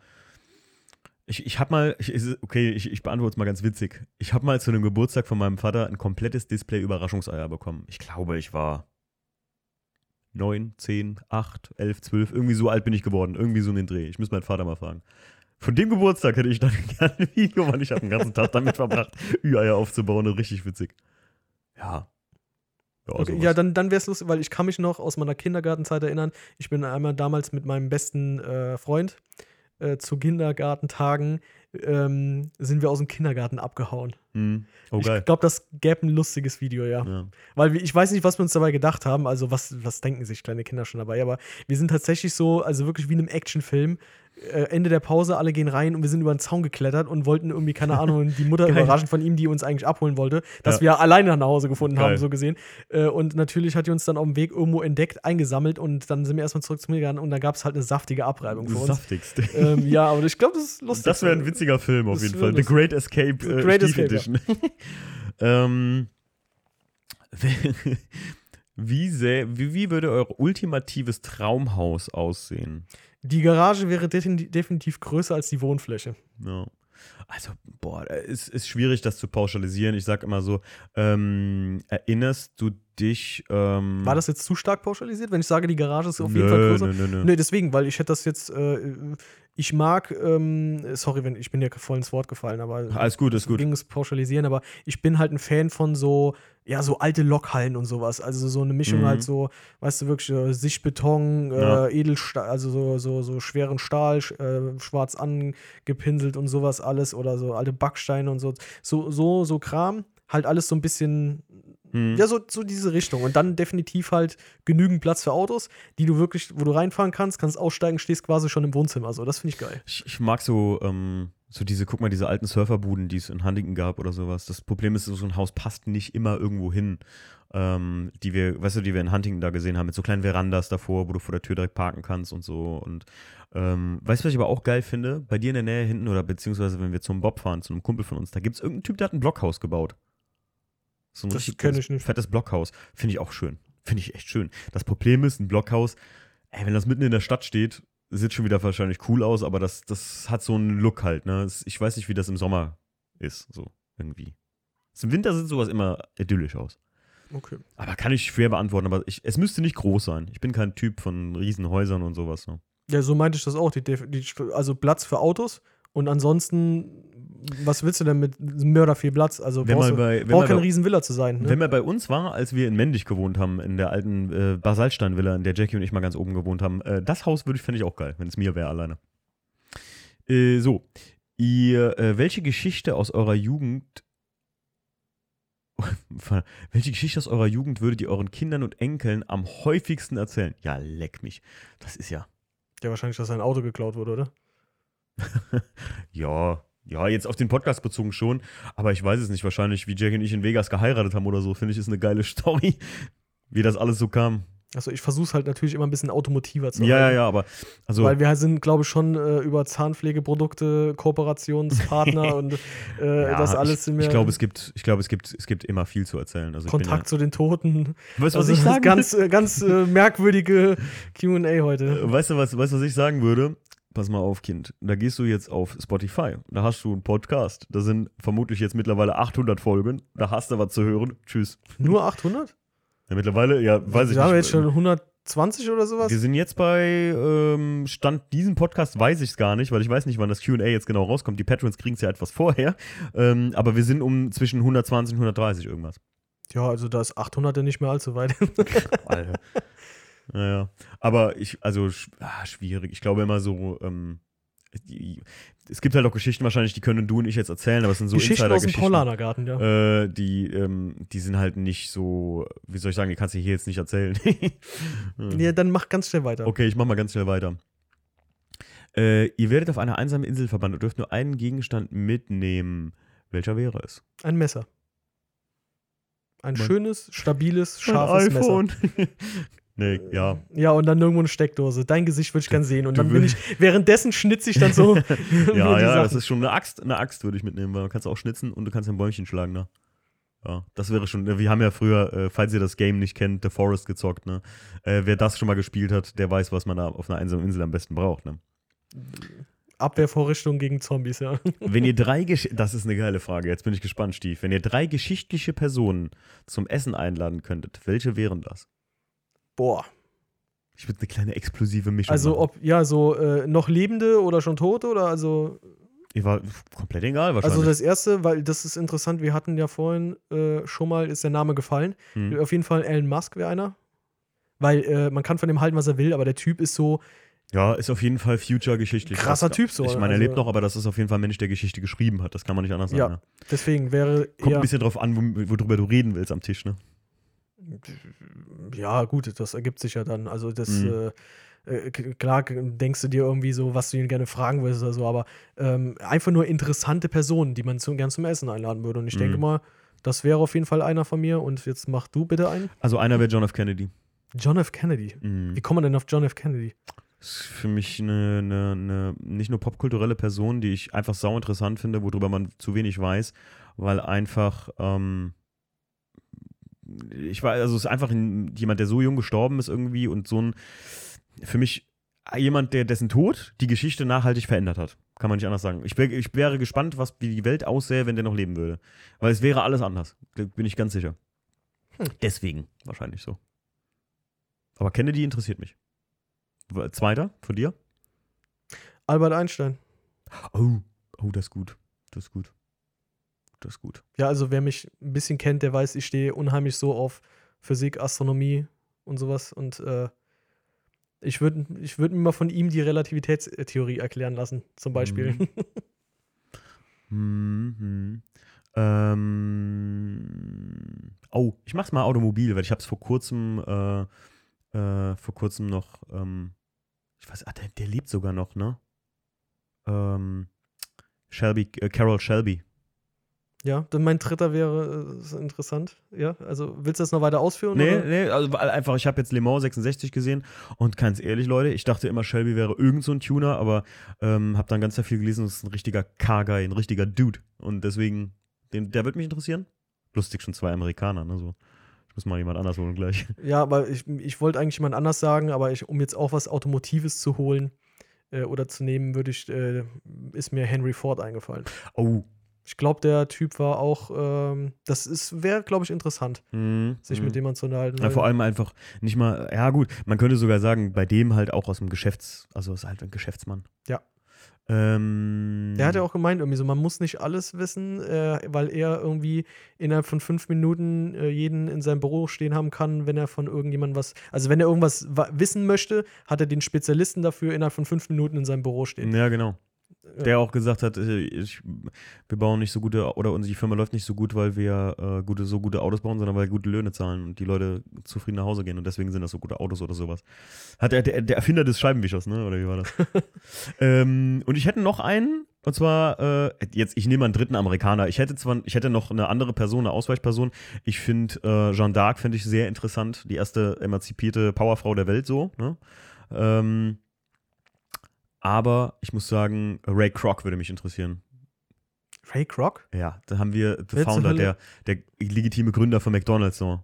A: Ich, ich habe mal, ich, okay, ich, ich beantworte es mal ganz witzig. Ich habe mal zu einem Geburtstag von meinem Vater ein komplettes Display Überraschungseier bekommen. Ich glaube, ich war 9, 10, 8, 11, 12, irgendwie so alt bin ich geworden. Irgendwie so in den Dreh. Ich muss meinen Vater mal fragen. Von dem Geburtstag hätte ich dann gerne ein Video, weil ich habe den ganzen Tag damit verbracht, Ü-Eier aufzubauen und richtig witzig. Ja.
B: Ja, okay, ja dann, dann wäre es lustig, weil ich kann mich noch aus meiner Kindergartenzeit erinnern. Ich bin einmal damals mit meinem besten äh, Freund äh, zu Kindergartentagen ähm, sind wir aus dem Kindergarten abgehauen.
A: Mhm. Oh,
B: ich glaube, das gäbe ein lustiges Video, ja. ja. Weil ich weiß nicht, was wir uns dabei gedacht haben. Also, was, was denken sich kleine Kinder schon dabei? Aber wir sind tatsächlich so, also wirklich wie in einem Actionfilm, äh, Ende der Pause, alle gehen rein und wir sind über den Zaun geklettert und wollten irgendwie, keine Ahnung, die Mutter überraschen von ihm, die uns eigentlich abholen wollte, dass ja. wir alleine nach Hause gefunden Geil. haben, so gesehen. Äh, und natürlich hat die uns dann auf dem Weg irgendwo entdeckt, eingesammelt und dann sind wir erstmal zurück zu mir gegangen und dann gab es halt eine saftige Abreibung für uns.
A: Saftigste.
B: Ähm, ja, aber ich glaube, das ist lustig.
A: Das wäre ein witziger Film auf das jeden Fall. The Great Escape, The
B: äh, Great Escape
A: Edition. Ja. ähm, wie, säh, wie, wie würde euer ultimatives Traumhaus aussehen?
B: Die Garage wäre definitiv größer als die Wohnfläche.
A: Ja. Also, boah, es ist schwierig, das zu pauschalisieren. Ich sag immer so, ähm, erinnerst du dich. Ähm
B: War das jetzt zu stark pauschalisiert, wenn ich sage, die Garage ist auf jeden Fall größer? Nö, nö, nö. Nee, deswegen, weil ich hätte das jetzt. Äh, ich mag, ähm, sorry, wenn ich bin ja voll ins Wort gefallen, aber
A: alles gut, ist gut.
B: Ging es pauschalisieren, aber ich bin halt ein Fan von so, ja, so alte Lokhallen und sowas. Also so eine Mischung mhm. halt so, weißt du, wirklich äh, Sichtbeton, äh, ja. Edelstahl, also so, so, so schweren Stahl, äh, schwarz angepinselt und sowas alles oder so alte Backsteine und so. So, so, so Kram. Halt alles so ein bisschen hm. Ja, so, so diese Richtung. Und dann definitiv halt genügend Platz für Autos, die du wirklich, wo du reinfahren kannst, kannst aussteigen, stehst quasi schon im Wohnzimmer. So, das finde ich geil.
A: Ich, ich mag so, ähm, so diese, guck mal, diese alten Surferbuden, die es in Huntington gab oder sowas. Das Problem ist, so ein Haus passt nicht immer irgendwo hin. Ähm, die wir, weißt du, die wir in Huntington da gesehen haben, mit so kleinen Verandas davor, wo du vor der Tür direkt parken kannst und so. Und ähm, weißt du, was ich aber auch geil finde? Bei dir in der Nähe hinten oder beziehungsweise wenn wir zum Bob fahren, zu einem Kumpel von uns, da gibt es irgendeinen Typ, der hat ein Blockhaus gebaut. So ein das richtig ich nicht. fettes Blockhaus. Finde ich auch schön. Finde ich echt schön. Das Problem ist, ein Blockhaus, ey, wenn das mitten in der Stadt steht, sieht schon wieder wahrscheinlich cool aus, aber das, das hat so einen Look halt, ne? Ich weiß nicht, wie das im Sommer ist, so irgendwie. Im Winter sieht sowas immer idyllisch aus.
B: Okay.
A: Aber kann ich schwer beantworten, aber ich, es müsste nicht groß sein. Ich bin kein Typ von Riesenhäusern und sowas. Ne?
B: Ja, so meinte ich das auch. Die, die, also Platz für Autos und ansonsten was willst du denn mit Mörder viel Platz? Also
A: wenn
B: brauchst du,
A: bei,
B: braucht keine Riesenvilla zu sein.
A: Ne? Wenn man bei uns war, als wir in Mendig gewohnt haben, in der alten äh, Basalstein-Villa, in der Jackie und ich mal ganz oben gewohnt haben, äh, das Haus würde ich, fände ich auch geil, wenn es mir wäre alleine. Äh, so, ihr, äh, welche Geschichte aus eurer Jugend welche Geschichte aus eurer Jugend würdet ihr euren Kindern und Enkeln am häufigsten erzählen? Ja, leck mich. Das ist ja.
B: Ja, wahrscheinlich, dass sein Auto geklaut wurde, oder?
A: ja, ja, jetzt auf den Podcast bezogen schon, aber ich weiß es nicht. Wahrscheinlich, wie Jackie und ich in Vegas geheiratet haben oder so, finde ich, ist eine geile Story, wie das alles so kam.
B: Also ich versuche es halt natürlich immer ein bisschen automotiver zu
A: Ja, ja, ja, aber
B: also weil wir sind, glaube ich, schon äh, über Zahnpflegeprodukte Kooperationspartner und äh, ja, das alles
A: sind wir. Ich glaube, es gibt, ich glaube, es gibt, es gibt immer viel zu erzählen. Also
B: Kontakt ja, zu den Toten.
A: Weißt du, also was ich sagen?
B: Ganz, äh, ganz äh, merkwürdige Q&A heute.
A: Weißt du was, weißt was ich sagen würde? Pass mal auf, Kind, da gehst du jetzt auf Spotify, da hast du einen Podcast, da sind vermutlich jetzt mittlerweile 800 Folgen, da hast du was zu hören, tschüss.
B: Nur 800?
A: Ja, mittlerweile, ja, weiß ich nicht.
B: Wir haben jetzt schon 120 oder sowas?
A: Wir sind jetzt bei ähm, Stand diesem Podcast, weiß ich es gar nicht, weil ich weiß nicht, wann das QA jetzt genau rauskommt. Die Patrons kriegen es ja etwas vorher, ähm, aber wir sind um zwischen 120 und 130 irgendwas.
B: Ja, also da ist 800 ja nicht mehr allzu weit.
A: Alter. Naja, aber ich, also ah, schwierig. Ich glaube immer so, ähm, die, es gibt halt auch Geschichten wahrscheinlich, die können du und ich jetzt erzählen, aber es sind so
B: Geschichten aus dem Paulanergarten,
A: ja. Äh, die, ähm, die sind halt nicht so, wie soll ich sagen, die kannst du hier jetzt nicht erzählen.
B: ja, dann mach ganz schnell weiter.
A: Okay, ich mach mal ganz schnell weiter. Äh, ihr werdet auf eine einsame Insel verbannt und dürft nur einen Gegenstand mitnehmen. Welcher wäre es?
B: Ein Messer. Ein mein, schönes, stabiles, scharfes Messer.
A: Nee, ja.
B: Ja, und dann irgendwo eine Steckdose. Dein Gesicht würde ich gern sehen. Und dann bin ich, währenddessen schnitze ich dann so.
A: ja, ja, das ist schon eine Axt. Eine Axt würde ich mitnehmen, weil man kannst auch schnitzen und du kannst ein Bäumchen schlagen, ne? Ja, das wäre schon. Wir haben ja früher, äh, falls ihr das Game nicht kennt, The Forest gezockt, ne? Äh, wer das schon mal gespielt hat, der weiß, was man da auf einer einsamen Insel am besten braucht, ne?
B: Abwehrvorrichtung gegen Zombies, ja.
A: Wenn ihr drei Gesch Das ist eine geile Frage. Jetzt bin ich gespannt, Stief. Wenn ihr drei geschichtliche Personen zum Essen einladen könntet, welche wären das?
B: Boah.
A: Ich würde eine kleine explosive Mischung
B: Also
A: machen.
B: ob, ja, so äh, noch Lebende oder schon Tote oder also.
A: Ich war komplett egal wahrscheinlich.
B: Also das erste, weil das ist interessant, wir hatten ja vorhin äh, schon mal, ist der Name gefallen.
A: Hm.
B: Auf jeden Fall Elon Musk wäre einer. Weil äh, man kann von dem halten, was er will, aber der Typ ist so,
A: Ja, ist auf jeden Fall future-geschichtlich.
B: Krasser Typ so,
A: Ich meine, er
B: also-
A: lebt noch, aber das ist auf jeden Fall ein Mensch, der Geschichte geschrieben hat. Das kann man nicht anders sagen.
B: Ja,
A: ne?
B: deswegen wäre
A: Kommt ein bisschen drauf an, wo- worüber du reden willst am Tisch, ne?
B: Ja gut, das ergibt sich ja dann. Also das,
A: Mhm.
B: äh, äh, klar denkst du dir irgendwie so, was du ihn gerne fragen würdest oder so, aber ähm, einfach nur interessante Personen, die man zu, gern zum Essen einladen würde. Und ich denke
A: Mhm.
B: mal, das wäre auf jeden Fall einer von mir. Und jetzt mach du bitte einen.
A: Also einer wäre John F. Kennedy.
B: John F. Kennedy.
A: Mhm.
B: Wie kommt man denn auf John F. Kennedy?
A: ist für mich eine, eine, eine nicht nur popkulturelle Person, die ich einfach sau interessant finde, worüber man zu wenig weiß, weil einfach ähm, ich weiß, also es ist einfach ein, jemand, der so jung gestorben ist irgendwie und so ein für mich jemand, der dessen Tod die Geschichte nachhaltig verändert hat. Kann man nicht anders sagen. Ich, wär, ich wäre gespannt, was wie die Welt aussähe, wenn der noch leben würde. Weil es wäre alles anders. Da Bin ich ganz sicher.
B: Hm.
A: Deswegen wahrscheinlich so. Aber Kennedy interessiert mich. Zweiter von dir?
B: Albert Einstein.
A: Oh, oh, das ist gut. Das ist gut. Das ist gut.
B: Ja, also wer mich ein bisschen kennt, der weiß, ich stehe unheimlich so auf Physik, Astronomie und sowas. Und äh, ich würde ich würd mir mal von ihm die Relativitätstheorie erklären lassen, zum Beispiel.
A: Mhm. Mhm. Ähm, oh, ich mach's mal Automobil, weil ich hab's vor kurzem, äh, äh, vor kurzem noch, ähm, ich weiß, ah, der, der lebt sogar noch, ne? Ähm, Shelby, äh, Carol Shelby.
B: Ja, dann mein dritter wäre äh, interessant. Ja, also willst du das noch weiter ausführen?
A: Nee,
B: oder?
A: nee, also einfach, ich habe jetzt Le Mans 66 gesehen und ganz ehrlich, Leute, ich dachte immer, Shelby wäre irgend so ein Tuner, aber ähm, habe dann ganz sehr viel gelesen, es ist ein richtiger Car-Guy, ein richtiger Dude. Und deswegen, den, der wird mich interessieren. Lustig, schon zwei Amerikaner, ne? So. Ich muss mal jemand anders holen gleich.
B: Ja, aber ich, ich wollte eigentlich jemand anders sagen, aber ich, um jetzt auch was Automotives zu holen äh, oder zu nehmen, würde ich, äh, ist mir Henry Ford eingefallen.
A: Oh.
B: Ich glaube, der Typ war auch, ähm, das ist, wäre, glaube ich, interessant,
A: Mhm.
B: sich
A: mhm.
B: mit dem man zu unterhalten.
A: Ja, vor allem einfach nicht mal, ja gut, man könnte sogar sagen, bei dem halt auch aus dem Geschäfts-, also ist halt ein Geschäftsmann.
B: Ja.
A: Ähm,
B: Der hat ja auch gemeint, irgendwie so, man muss nicht alles wissen, äh, weil er irgendwie innerhalb von fünf Minuten äh, jeden in seinem Büro stehen haben kann, wenn er von irgendjemandem was, also wenn er irgendwas wa- wissen möchte, hat er den Spezialisten dafür innerhalb von fünf Minuten in seinem Büro stehen.
A: Ja, genau. Der auch gesagt hat, äh, ich, wir bauen nicht so gute, oder unsere die Firma läuft nicht so gut, weil wir äh, gute, so gute Autos bauen, sondern weil wir gute Löhne zahlen und die Leute zufrieden nach Hause gehen und deswegen sind das so gute Autos oder sowas. Hat er, der, der Erfinder des Scheibenwischers, ne? Oder wie war das? ähm, und ich hätte noch einen, und zwar, äh, jetzt, ich nehme einen dritten Amerikaner. Ich hätte zwar, ich hätte noch eine andere Person, eine Ausweichperson. Ich finde, äh, Jeanne d'Arc finde ich sehr interessant. Die erste emanzipierte Powerfrau der Welt, so, ne? Ähm, aber ich muss sagen, Ray Kroc würde mich interessieren.
B: Ray Kroc?
A: Ja, da haben wir The
B: Wer
A: Founder, der, der legitime Gründer von McDonalds, so.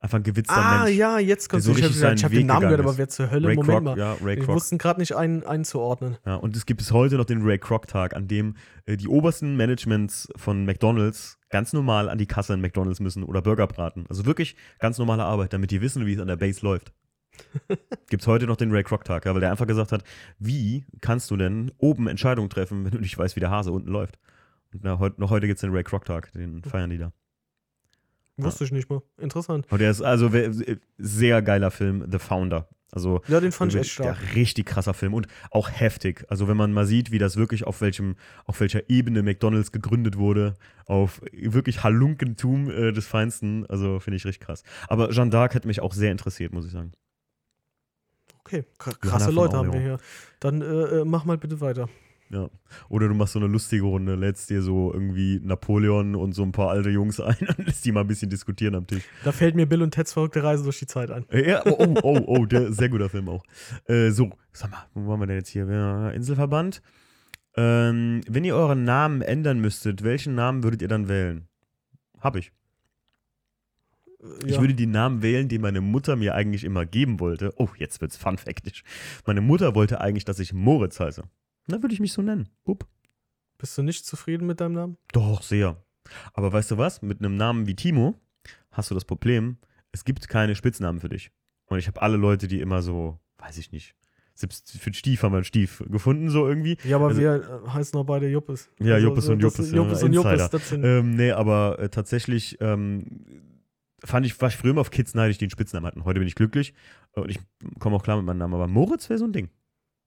A: Einfach ein gewitzter
B: Ah,
A: Mensch.
B: ja, jetzt kommt
A: so
B: Ich habe
A: richtig
B: hab den Namen gehört,
A: gegangen
B: aber
A: ist.
B: wer zur Hölle?
A: Ray
B: Moment
A: Kroc,
B: mal.
A: ja, Ray
B: Wir
A: Kroc.
B: wussten gerade nicht ein, einzuordnen.
A: Ja, und es gibt bis heute noch den Ray Kroc-Tag, an dem äh, die obersten Managements von McDonalds ganz normal an die Kasse in McDonalds müssen oder Burger braten. Also wirklich ganz normale Arbeit, damit die wissen, wie es an der Base läuft. gibt es heute noch den Ray Kroc-Tag, ja, weil der einfach gesagt hat, wie kannst du denn oben Entscheidungen treffen, wenn du nicht weißt, wie der Hase unten läuft? Und na, heut, noch heute gibt es den Ray Kroc-Tag, den feiern die da.
B: Wusste ich nicht mal. Interessant.
A: Und der ist also sehr geiler Film, The Founder. Also
B: Ja, den fand ich echt
A: ja,
B: stark.
A: richtig krasser Film und auch heftig. Also wenn man mal sieht, wie das wirklich auf welchem, auf welcher Ebene McDonalds gegründet wurde, auf wirklich Halunkentum äh, des Feinsten, also finde ich richtig krass. Aber Jeanne d'Arc hat mich auch sehr interessiert, muss ich sagen.
B: Okay, krasse Leute haben wir hier. Dann äh, äh, mach mal bitte weiter.
A: Ja. Oder du machst so eine lustige Runde, lädst dir so irgendwie Napoleon und so ein paar alte Jungs ein und lässt die mal ein bisschen diskutieren am Tisch.
B: Da fällt mir Bill und Teds verrückte Reise durch die Zeit ein.
A: Ja, oh, oh, oh, oh, der sehr guter Film auch. Äh, so, sag mal, wo waren wir denn jetzt hier? Ja, Inselverband. Ähm, wenn ihr euren Namen ändern müsstet, welchen Namen würdet ihr dann wählen? Hab ich. Ich
B: ja.
A: würde die Namen wählen, die meine Mutter mir eigentlich immer geben wollte. Oh, jetzt wird's funfactisch. Meine Mutter wollte eigentlich, dass ich Moritz heiße. Dann würde ich mich so nennen. Bub.
B: Bist du nicht zufrieden mit deinem Namen?
A: Doch, sehr. Aber weißt du was? Mit einem Namen wie Timo hast du das Problem, es gibt keine Spitznamen für dich. Und ich habe alle Leute, die immer so, weiß ich nicht, selbst für Stief haben wir einen Stief gefunden, so irgendwie.
B: Ja, aber
A: Also-
B: wir äh, heißen auch beide Juppes.
A: Ja, Juppes und
B: das-
A: Juppes,
B: Juppes
A: ja,
B: und Juppes. Das sind,
A: Ähm, nee, aber äh, tatsächlich ähm, fand ich, war ich früher immer auf Kids neidisch, die einen Spitznamen hatten. Heute bin ich glücklich und ich komme auch klar mit meinem Namen. Aber Moritz wäre so ein Ding.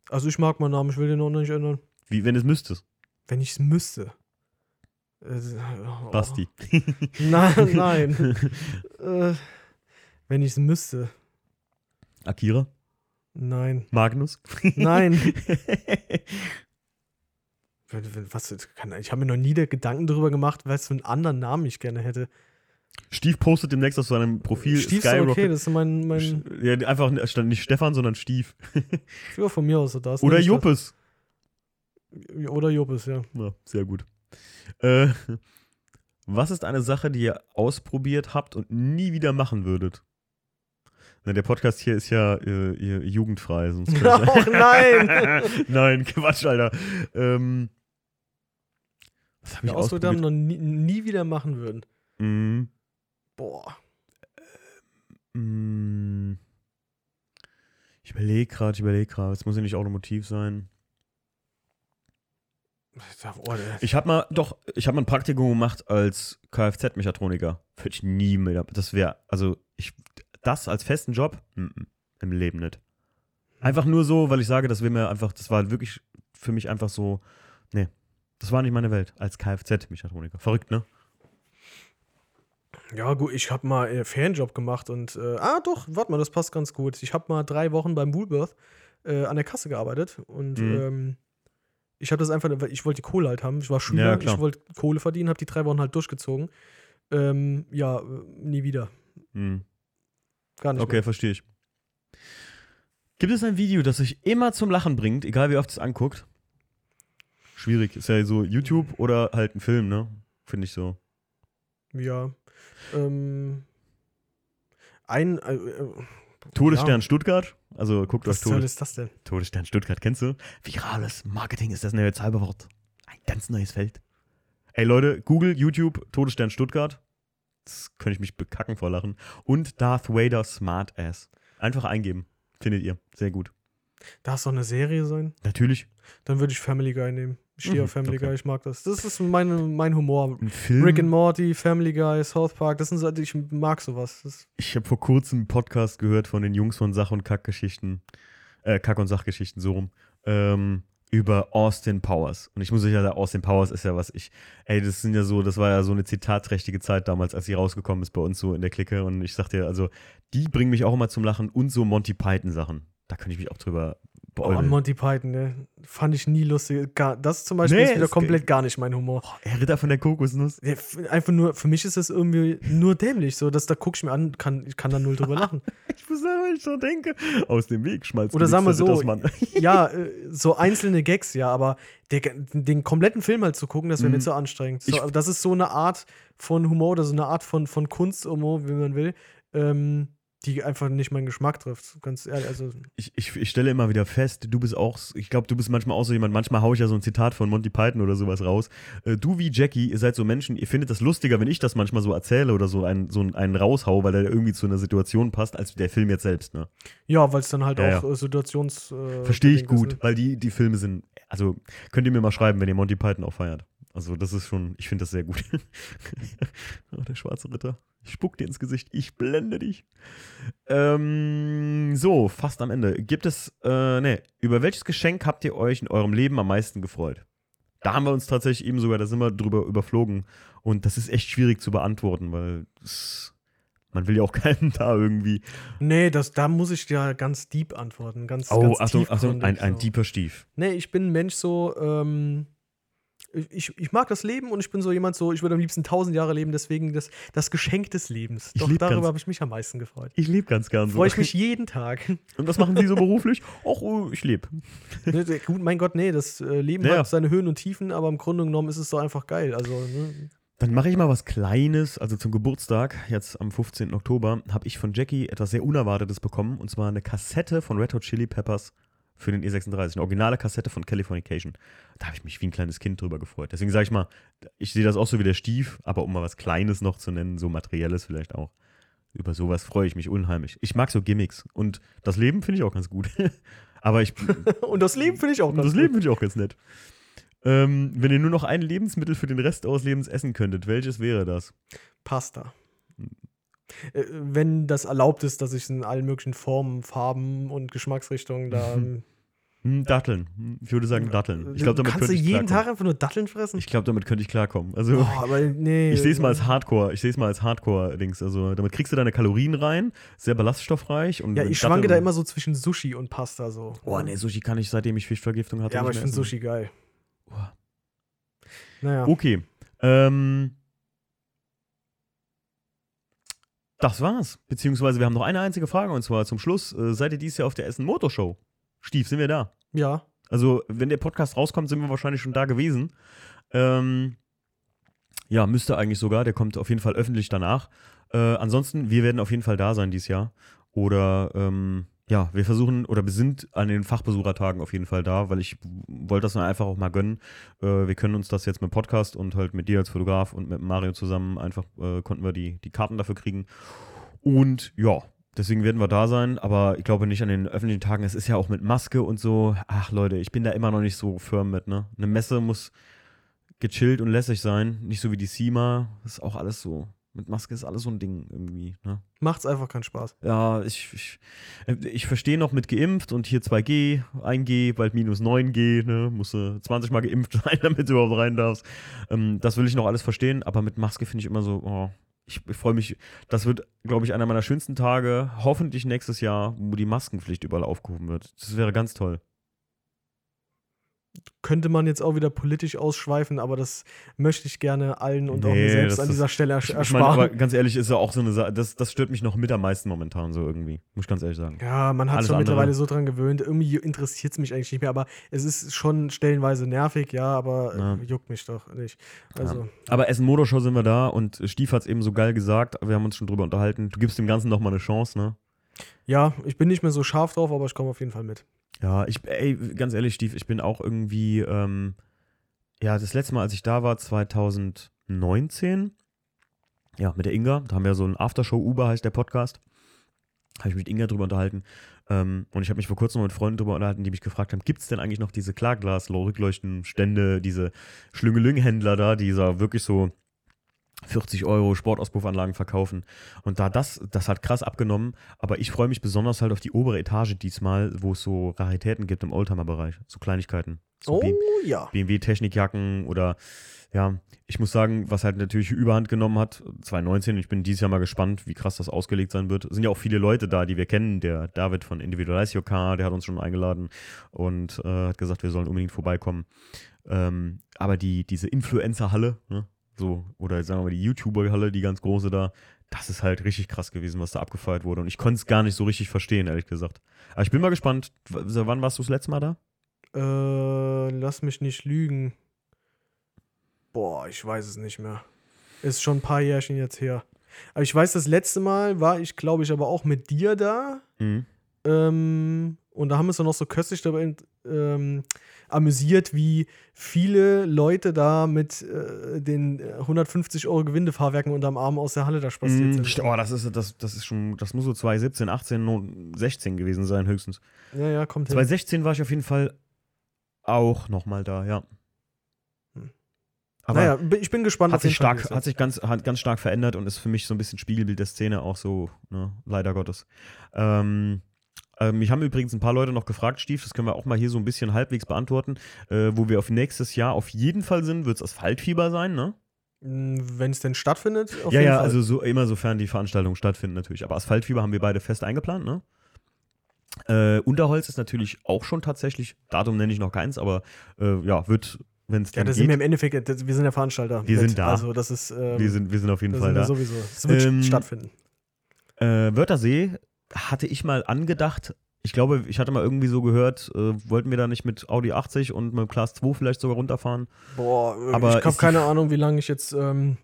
B: also ich mag meinen Namen, ich will den auch nicht ändern.
A: Wie wenn es müsstest.
B: Wenn ich es müsste. Äh, oh.
A: Basti.
B: Nein, nein. äh, wenn ich es müsste.
A: Akira.
B: Nein.
A: Magnus.
B: Nein. Was, kann, ich habe mir noch nie der Gedanken darüber gemacht, was für einen anderen Namen ich gerne hätte.
A: Stief postet demnächst auf seinem Profil
B: Stief ist
A: Skyrocket.
B: okay, das ist mein, mein
A: Ja, einfach nicht Stefan, sondern Stief.
B: ja, von mir aus das.
A: Oder Juppes.
B: Oder Juppes, ja.
A: Ja, sehr gut. Äh, was ist eine Sache, die ihr ausprobiert habt und nie wieder machen würdet? Na, der Podcast hier ist ja äh, jugendfrei. Sonst
B: Och nein!
A: Nein, Quatsch, Alter. Ähm, was habe ich
B: Ausdrücke haben
A: ausprobiert?
B: noch nie, nie wieder machen würden.
A: Mm,
B: Boah.
A: mm, ich überlege gerade, ich überlege gerade. Es muss ja nicht Automotiv sein.
B: Oh,
A: Ich habe mal, doch, ich habe mal ein Praktikum gemacht als Kfz-Mechatroniker. Würde ich nie mehr. Das wäre, also, ich, das als festen Job? Im Leben nicht. Einfach nur so, weil ich sage, das wäre mir einfach, das war wirklich für mich einfach so, nee, das war nicht meine Welt als Kfz-Mechatroniker. Verrückt, ne?
B: Ja, gut, ich habe mal einen Ferienjob gemacht und, äh, ah, doch, warte mal, das passt ganz gut. Ich habe mal drei Wochen beim Woolworth äh, an der Kasse gearbeitet und
A: Mhm.
B: ähm, ich habe das einfach, ich wollte die Kohle halt haben. Ich war Schüler,
A: Ja,
B: ich wollte Kohle verdienen, habe die drei Wochen halt durchgezogen. Ähm, ja, äh, nie wieder.
A: Hm.
B: Gar nicht
A: Okay, verstehe ich. Gibt es ein Video, das euch immer zum Lachen bringt, egal wie oft es anguckt? Schwierig. Ist ja so YouTube oder halt ein Film, ne? Finde ich so.
B: mehr. Ja. Ähm, ein, äh, äh,
A: Todesstern Stuttgart. Also guckt
B: was
A: euch Todes
B: ist das denn?
A: Todesstern Stuttgart. Kennst du? Virales Marketing ist das neue Zauberwort. Ein ganz neues Feld. Ey Leute, Google, YouTube, Todesstern Stuttgart. Das könnte ich mich bekacken vor Lachen. Und Darth Vader Smartass. Einfach eingeben. Findet ihr. Sehr gut.
B: Darf es doch eine Serie sein?
A: Natürlich.
B: Dann würde ich Family Guy nehmen. Ich stehe
A: Mhm,
B: auf Family
A: okay.
B: Guy, ich mag das. Das ist meine, mein Humor.
A: Ein Film.
B: Rick and Morty, Family Guy, South Park, das sind so, ich mag sowas. Das,
A: Ich habe vor kurzem einen Podcast gehört von den Jungs von Sach- und Kackgeschichten, äh, Kack- und Sachgeschichten, so rum, ähm, über Austin Powers. Und ich muss sicher sagen, Austin Powers ist ja was ich, ey, das sind ja so, das war ja so eine zitatträchtige Zeit damals, als sie rausgekommen ist bei uns so in der Clique. Und ich sagte ja, also, die bringen mich auch immer zum Lachen und so Monty Python-Sachen. Da könnte ich mich auch drüber
B: oh,
A: beäugeln.
B: Monty Python, ne? Fand ich nie lustig. Gar, das zum Beispiel
A: Nee,
B: ist wieder komplett gar nicht mein Humor.
A: Ey, Ritter von der Kokosnuss.
B: Ja, einfach nur, für mich ist das irgendwie nur dämlich. So, dass da gucke ich mir an, kann, ich kann da null drüber lachen.
A: Ich muss sagen, wenn ich so denke, aus dem Weg schmalzt
B: Oder sagen wir
A: Wichser,
B: so, ja, äh, so einzelne Gags, ja, aber der, den kompletten Film halt zu gucken, das wäre
A: Mhm.
B: mir zu anstrengend. So, das ist so eine Art von Humor oder so eine Art von, von Kunsthumor, wie man will, ähm, die einfach nicht meinen Geschmack trifft. Ganz ehrlich, also
A: ich, ich, ich stelle immer wieder fest, du bist auch, ich glaube, du bist manchmal auch so jemand, manchmal haue ich ja so ein Zitat von Monty Python oder sowas raus. Äh, du wie Jackie, ihr seid so Menschen, ihr findet das lustiger, wenn ich das manchmal so erzähle oder so einen, so einen raushau, weil der irgendwie zu einer Situation passt, als der Film jetzt selbst, ne?
B: Ja, weil es dann halt
A: Ja,
B: auch äh, situations. Äh,
A: Verstehe ich
B: ist,
A: gut,
B: ne?
A: weil die, die Filme sind, also könnt ihr mir mal schreiben, wenn ihr Monty Python auch feiert. Also das ist schon, ich finde das sehr gut. oh, der schwarze Ritter. Ich spuck dir ins Gesicht, ich blende dich. Ähm, so, fast am Ende. Gibt es, äh, ne, über welches Geschenk habt ihr euch in eurem Leben am meisten gefreut? Da haben wir uns tatsächlich eben sogar, da sind wir drüber überflogen. Und das ist echt schwierig zu beantworten, weil es, man will ja auch keinen da irgendwie.
B: Nee, das, da muss ich ja ganz deep antworten. Ganz,
A: Oh,
B: ganz
A: Achtung, Achtung, ein, ein
B: so.
A: deeper Stief.
B: Nee, ich bin ein Mensch so, ähm, ich, ich mag das Leben und ich bin so jemand so, ich würde am liebsten tausend Jahre leben, deswegen das, das Geschenk des Lebens.
A: Ich
B: Doch darüber habe ich mich am meisten gefreut.
A: Ich lebe ganz gern so.
B: Freue ich mich jeden Tag.
A: Und was machen Sie so beruflich? Ach, oh, ich lebe.
B: Ne, Gut, mein Gott, nee, das äh, Leben
A: Ja.
B: hat seine Höhen und Tiefen, aber im Grunde genommen ist es doch einfach geil. Also, ne?
A: Dann mache ich mal was Kleines. Also zum Geburtstag, jetzt am 15. Oktober, habe ich von Jackie etwas sehr Unerwartetes bekommen. Und zwar eine Kassette von Red Hot Chili Peppers für den E36. Eine originale Kassette von Californication. Da habe ich mich wie ein kleines Kind drüber gefreut. Deswegen sage ich mal, ich sehe das auch so wie der Stief, aber um mal was Kleines noch zu nennen, so Materielles vielleicht auch. Über sowas freue ich mich unheimlich. Ich mag so Gimmicks und das Leben finde ich auch ganz gut. aber ich.
B: Und das Leben finde ich auch ganz
A: das Leben finde ich auch ganz nett. Ähm, wenn ihr nur noch ein Lebensmittel für den Rest eures Lebens essen könntet, welches wäre das?
B: Pasta. Äh, Wenn das erlaubt ist, dass ich in allen möglichen Formen, Farben und Geschmacksrichtungen da. ähm,
A: Hm, Datteln. Ich würde sagen Datteln. Ich glaube, damit
B: Kannst
A: könnte
B: du jeden. Tag einfach nur Datteln fressen?
A: Ich glaube, damit könnte ich klarkommen. Also,
B: oh, aber nee.
A: ich sehe es mal als Hardcore. Ich sehe es mal als Hardcore-Dings. Also, damit kriegst du deine Kalorien rein, sehr ballaststoffreich. Und
B: Ja, ich schwanke da
A: Datteln-
B: immer so zwischen Sushi und Pasta so.
A: Oh, nee, Sushi kann ich, seitdem ich Fischvergiftung hatte.
B: Ja, aber ich finde. Sushi geil.
A: Oh.
B: Naja.
A: Okay. Ähm, das war's. Beziehungsweise wir haben noch eine einzige Frage und zwar zum Schluss. Äh, seid ihr dieses Jahr auf der Essen Motorshow? Stief, sind wir da?
B: Ja.
A: Also, wenn der Podcast rauskommt, sind wir wahrscheinlich schon da gewesen. Ähm, ja, müsste eigentlich sogar. Der kommt auf jeden Fall öffentlich danach. Äh, ansonsten, wir werden auf jeden Fall da sein dieses Jahr. Oder ähm, ja, wir versuchen oder wir sind an den Fachbesuchertagen auf jeden Fall da, weil ich wollte das einfach auch mal gönnen. Äh, wir können uns das jetzt mit Podcast und halt mit dir als Fotograf und mit Mario zusammen einfach äh, konnten wir die, die Karten dafür kriegen. Und ja, deswegen werden wir da sein, aber ich glaube nicht an den öffentlichen Tagen. Es ist ja auch mit Maske und so. Ach Leute, ich bin da immer noch nicht so firm mit, ne? Eine Messe muss gechillt und lässig sein, nicht so wie die SEMA. Das ist auch alles so. Mit Maske ist alles so ein Ding irgendwie, ne?
B: Macht's einfach keinen Spaß.
A: Ja, ich, ich, ich verstehe noch mit geimpft und hier 2G, 1G, bald minus 9G, ne? Musst du 20 Mal geimpft sein, damit du überhaupt rein darfst. Ähm, das will ich noch alles verstehen, aber mit Maske finde ich immer so, oh, ich, ich freue mich. Das wird, glaube ich, einer meiner schönsten Tage, hoffentlich nächstes Jahr, wo die Maskenpflicht überall aufgehoben wird. Das wäre ganz toll.
B: Könnte man jetzt auch wieder politisch ausschweifen, aber das möchte ich gerne allen und auch
A: Nee,
B: mir selbst an dieser Stelle ersch
A: Ich,
B: ersparen.
A: aber ganz ehrlich, ist ja auch so eine Sache, das, das stört mich noch mit am meisten momentan so irgendwie. Muss ich ganz ehrlich sagen.
B: Ja, man hat
A: andere.
B: mittlerweile so dran gewöhnt. Irgendwie interessiert es mich eigentlich nicht mehr, aber es ist schon stellenweise nervig, ja, aber äh,
A: Ja.
B: juckt mich doch nicht. Also,
A: Aber Essen Motorshow sind wir da und Stief hat es eben so geil gesagt, wir haben uns schon drüber unterhalten. Du gibst dem Ganzen nochmal eine Chance, ne?
B: ja, ich bin nicht mehr so scharf drauf, aber ich komme auf jeden Fall mit.
A: Ja, ich, ey, ganz ehrlich, Stief, ich bin auch irgendwie, ähm, ja, das letzte Mal, als ich da war, 2019, ja, mit der Inga, da haben wir so ein Aftershow-Uber, heißt der Podcast, habe ich mich mit Inga drüber unterhalten. Ähm, und ich habe mich vor kurzem mit Freunden drüber unterhalten, die mich gefragt haben, gibt es denn eigentlich noch diese Klarglas-Rückleuchtenstände, diese Schlüngelüng-Händler da, die da wirklich so 40 Euro Sportauspuffanlagen verkaufen. Und da das, das hat krass abgenommen, aber ich freue mich besonders halt auf die obere Etage diesmal, wo es so Raritäten gibt im Oldtimer-Bereich, so Kleinigkeiten. So
B: Oh
A: B-
B: ja.
A: BMW-Technikjacken oder ja, ich muss sagen, was halt natürlich Überhand genommen hat, 2019, ich bin dieses Jahr mal gespannt, wie krass das ausgelegt sein wird. Es sind ja auch viele Leute da, die wir kennen. Der David von Individualize Your Car, der hat uns schon eingeladen und äh, hat gesagt, wir sollen unbedingt vorbeikommen. Ähm, aber die, diese Influencer-Halle, ne, so, oder sagen wir mal die YouTuber-Halle, die ganz große da, das ist halt richtig krass gewesen, was da abgefeiert wurde. Und ich konnte es gar nicht so richtig verstehen, ehrlich gesagt. Aber ich bin mal gespannt. Wann warst du das letzte Mal da?
B: Äh, lass mich nicht lügen. Boah, ich weiß es nicht mehr. Ist schon ein paar Jährchen jetzt her. Aber ich weiß, das letzte Mal war ich, glaube ich, aber auch mit dir da.
A: Mhm.
B: Ähm, und da haben wir uns dann noch so köstlich dabei ähm, amüsiert, wie viele Leute da mit äh, den äh, 150 Euro Gewindefahrwerken unterm Arm aus der Halle da spaziert
A: Mm,
B: sind.
A: Oh, das ist, das, das ist schon, das muss so 2017, 18, no- 16 gewesen sein, höchstens.
B: Ja, ja, kommt hin.
A: 2016 war ich auf jeden Fall auch nochmal da, ja.
B: Hm.
A: Aber
B: naja, ich bin gespannt.
A: hat sich stark, hat sich ganz, hat ganz stark verändert und ist für mich so ein bisschen Spiegelbild der Szene auch so, ne, leider Gottes. Ähm, äh, mich haben übrigens ein paar Leute noch gefragt, Stief, das können wir auch mal hier so ein bisschen halbwegs beantworten, äh, wo wir auf nächstes Jahr auf jeden Fall sind, wird es Asphaltfieber sein, ne?
B: Wenn es denn stattfindet, auf
A: ja, ja,
B: Fall.
A: also so, immer sofern die Veranstaltungen stattfinden natürlich. Aber Asphaltfieber haben wir beide fest eingeplant, ne? Äh, Unterholz ist natürlich auch schon tatsächlich, Datum nenne ich noch keins, aber äh, ja, wird, wenn es
B: ja,
A: dann
B: das sind wir im Endeffekt, das, wir sind der Veranstalter.
A: Wir
B: mit.
A: sind da.
B: Also, das ist. Ähm,
A: wir, sind, wir sind auf jeden Fall da.
B: sowieso. Es wird
A: Ähm,
B: stattfinden.
A: Äh, Wörthersee hatte ich mal angedacht, ich glaube, ich hatte mal irgendwie so gehört, äh, wollten wir da nicht mit Audi 80 und mit dem Class 2 vielleicht sogar runterfahren?
B: Boah,
A: aber
B: ich habe keine Ahnung, wie lange ich jetzt ähm,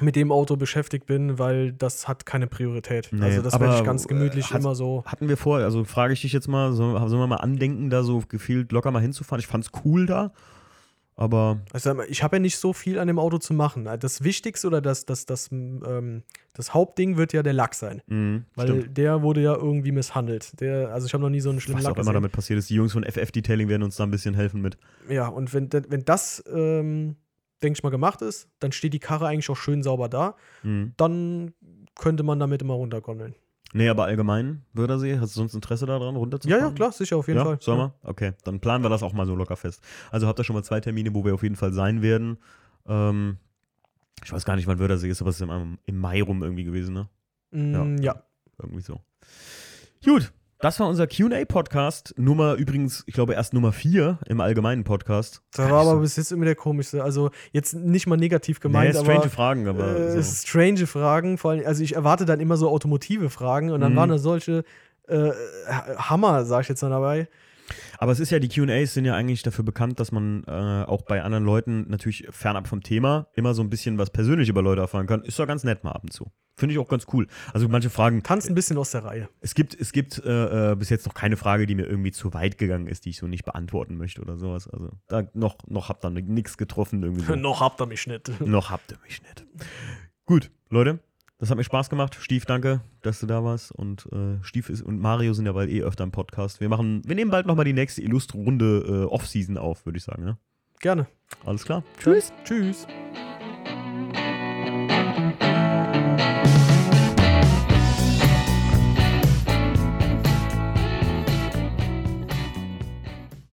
B: mit dem Auto beschäftigt bin, weil das hat keine Priorität.
A: Nee,
B: also das werde ich ganz gemütlich
A: äh, hat-
B: immer so.
A: Hatten wir vor, also frage ich dich jetzt mal, so- sollen wir mal andenken, da so gefühlt locker mal hinzufahren? Ich fand's cool da, aber
B: Also ich habe ja nicht so viel an dem Auto zu machen. Das Wichtigste oder das, das, das, ähm, das Hauptding wird ja der Lack sein.
A: mh,
B: Weil
A: stimmt.
B: der wurde ja irgendwie misshandelt. Der, also ich habe noch nie so einen schlimmen
A: Was
B: Lack
A: auch immer
B: gesehen.
A: damit passiert ist, die Jungs von FF Detailing werden uns da ein bisschen helfen mit.
B: Ja, und wenn, wenn das, ähm, denke ich mal, gemacht ist, dann steht die Karre eigentlich auch schön sauber da.
A: Mhm.
B: Dann könnte man damit immer runtergondeln.
A: Nee, aber allgemein, Wörthersee, hast du sonst Interesse daran,
B: Ja,
A: runterzufahren?
B: ja, klar, sicher, auf jeden
A: ja,
B: Fall.
A: Sollen
B: Ja.
A: wir? Okay, dann planen wir das auch mal so locker fest. Also habt ihr schon mal zwei Termine, wo wir auf jeden Fall sein werden. Ähm, ich weiß gar nicht, wann Wörthersee ist, aber es ist im, im Mai rum irgendwie gewesen, ne?
B: Mm, ja.
A: Irgendwie so. Gut, das war unser QA-Podcast. Nummer übrigens, ich glaube, erst Nummer 4 im allgemeinen Podcast.
B: Das war aber bis jetzt immer der komischste. Also jetzt nicht mal negativ gemeint,
A: nee, strange
B: aber
A: Fragen, aber.
B: äh,
A: so.
B: strange Fragen. Vor allem, also ich erwarte dann immer so automotive Fragen und dann
A: Mhm.
B: waren da solche äh, Hammer, sag ich jetzt mal dabei.
A: Aber es ist ja, die QAs sind ja eigentlich dafür bekannt, dass man äh, auch bei anderen Leuten natürlich fernab vom Thema immer so ein bisschen was persönlich über Leute erfahren kann. Ist doch ganz nett mal ab und zu. Finde ich auch ganz cool. Also manche Fragen.
B: Tanzt ein bisschen aus der Reihe.
A: Es gibt, es gibt äh, äh, bis jetzt noch keine Frage, die mir irgendwie zu weit gegangen ist, die ich so nicht beantworten möchte oder sowas. Also da noch, noch habt ihr nichts getroffen irgendwie. So.
B: Noch habt ihr mich nicht.
A: noch habt ihr mich nicht. Gut, Leute, das hat mir Spaß gemacht. Stief, danke, dass du da warst. Und äh, Stief ist, und Mario sind ja bald eh öfter im Podcast. Wir machen, wir nehmen bald nochmal die nächste illustre Runde äh, Off-Season auf, würde ich sagen. Ne?
B: Gerne.
A: Alles klar.
B: Tschüss. Tschüss.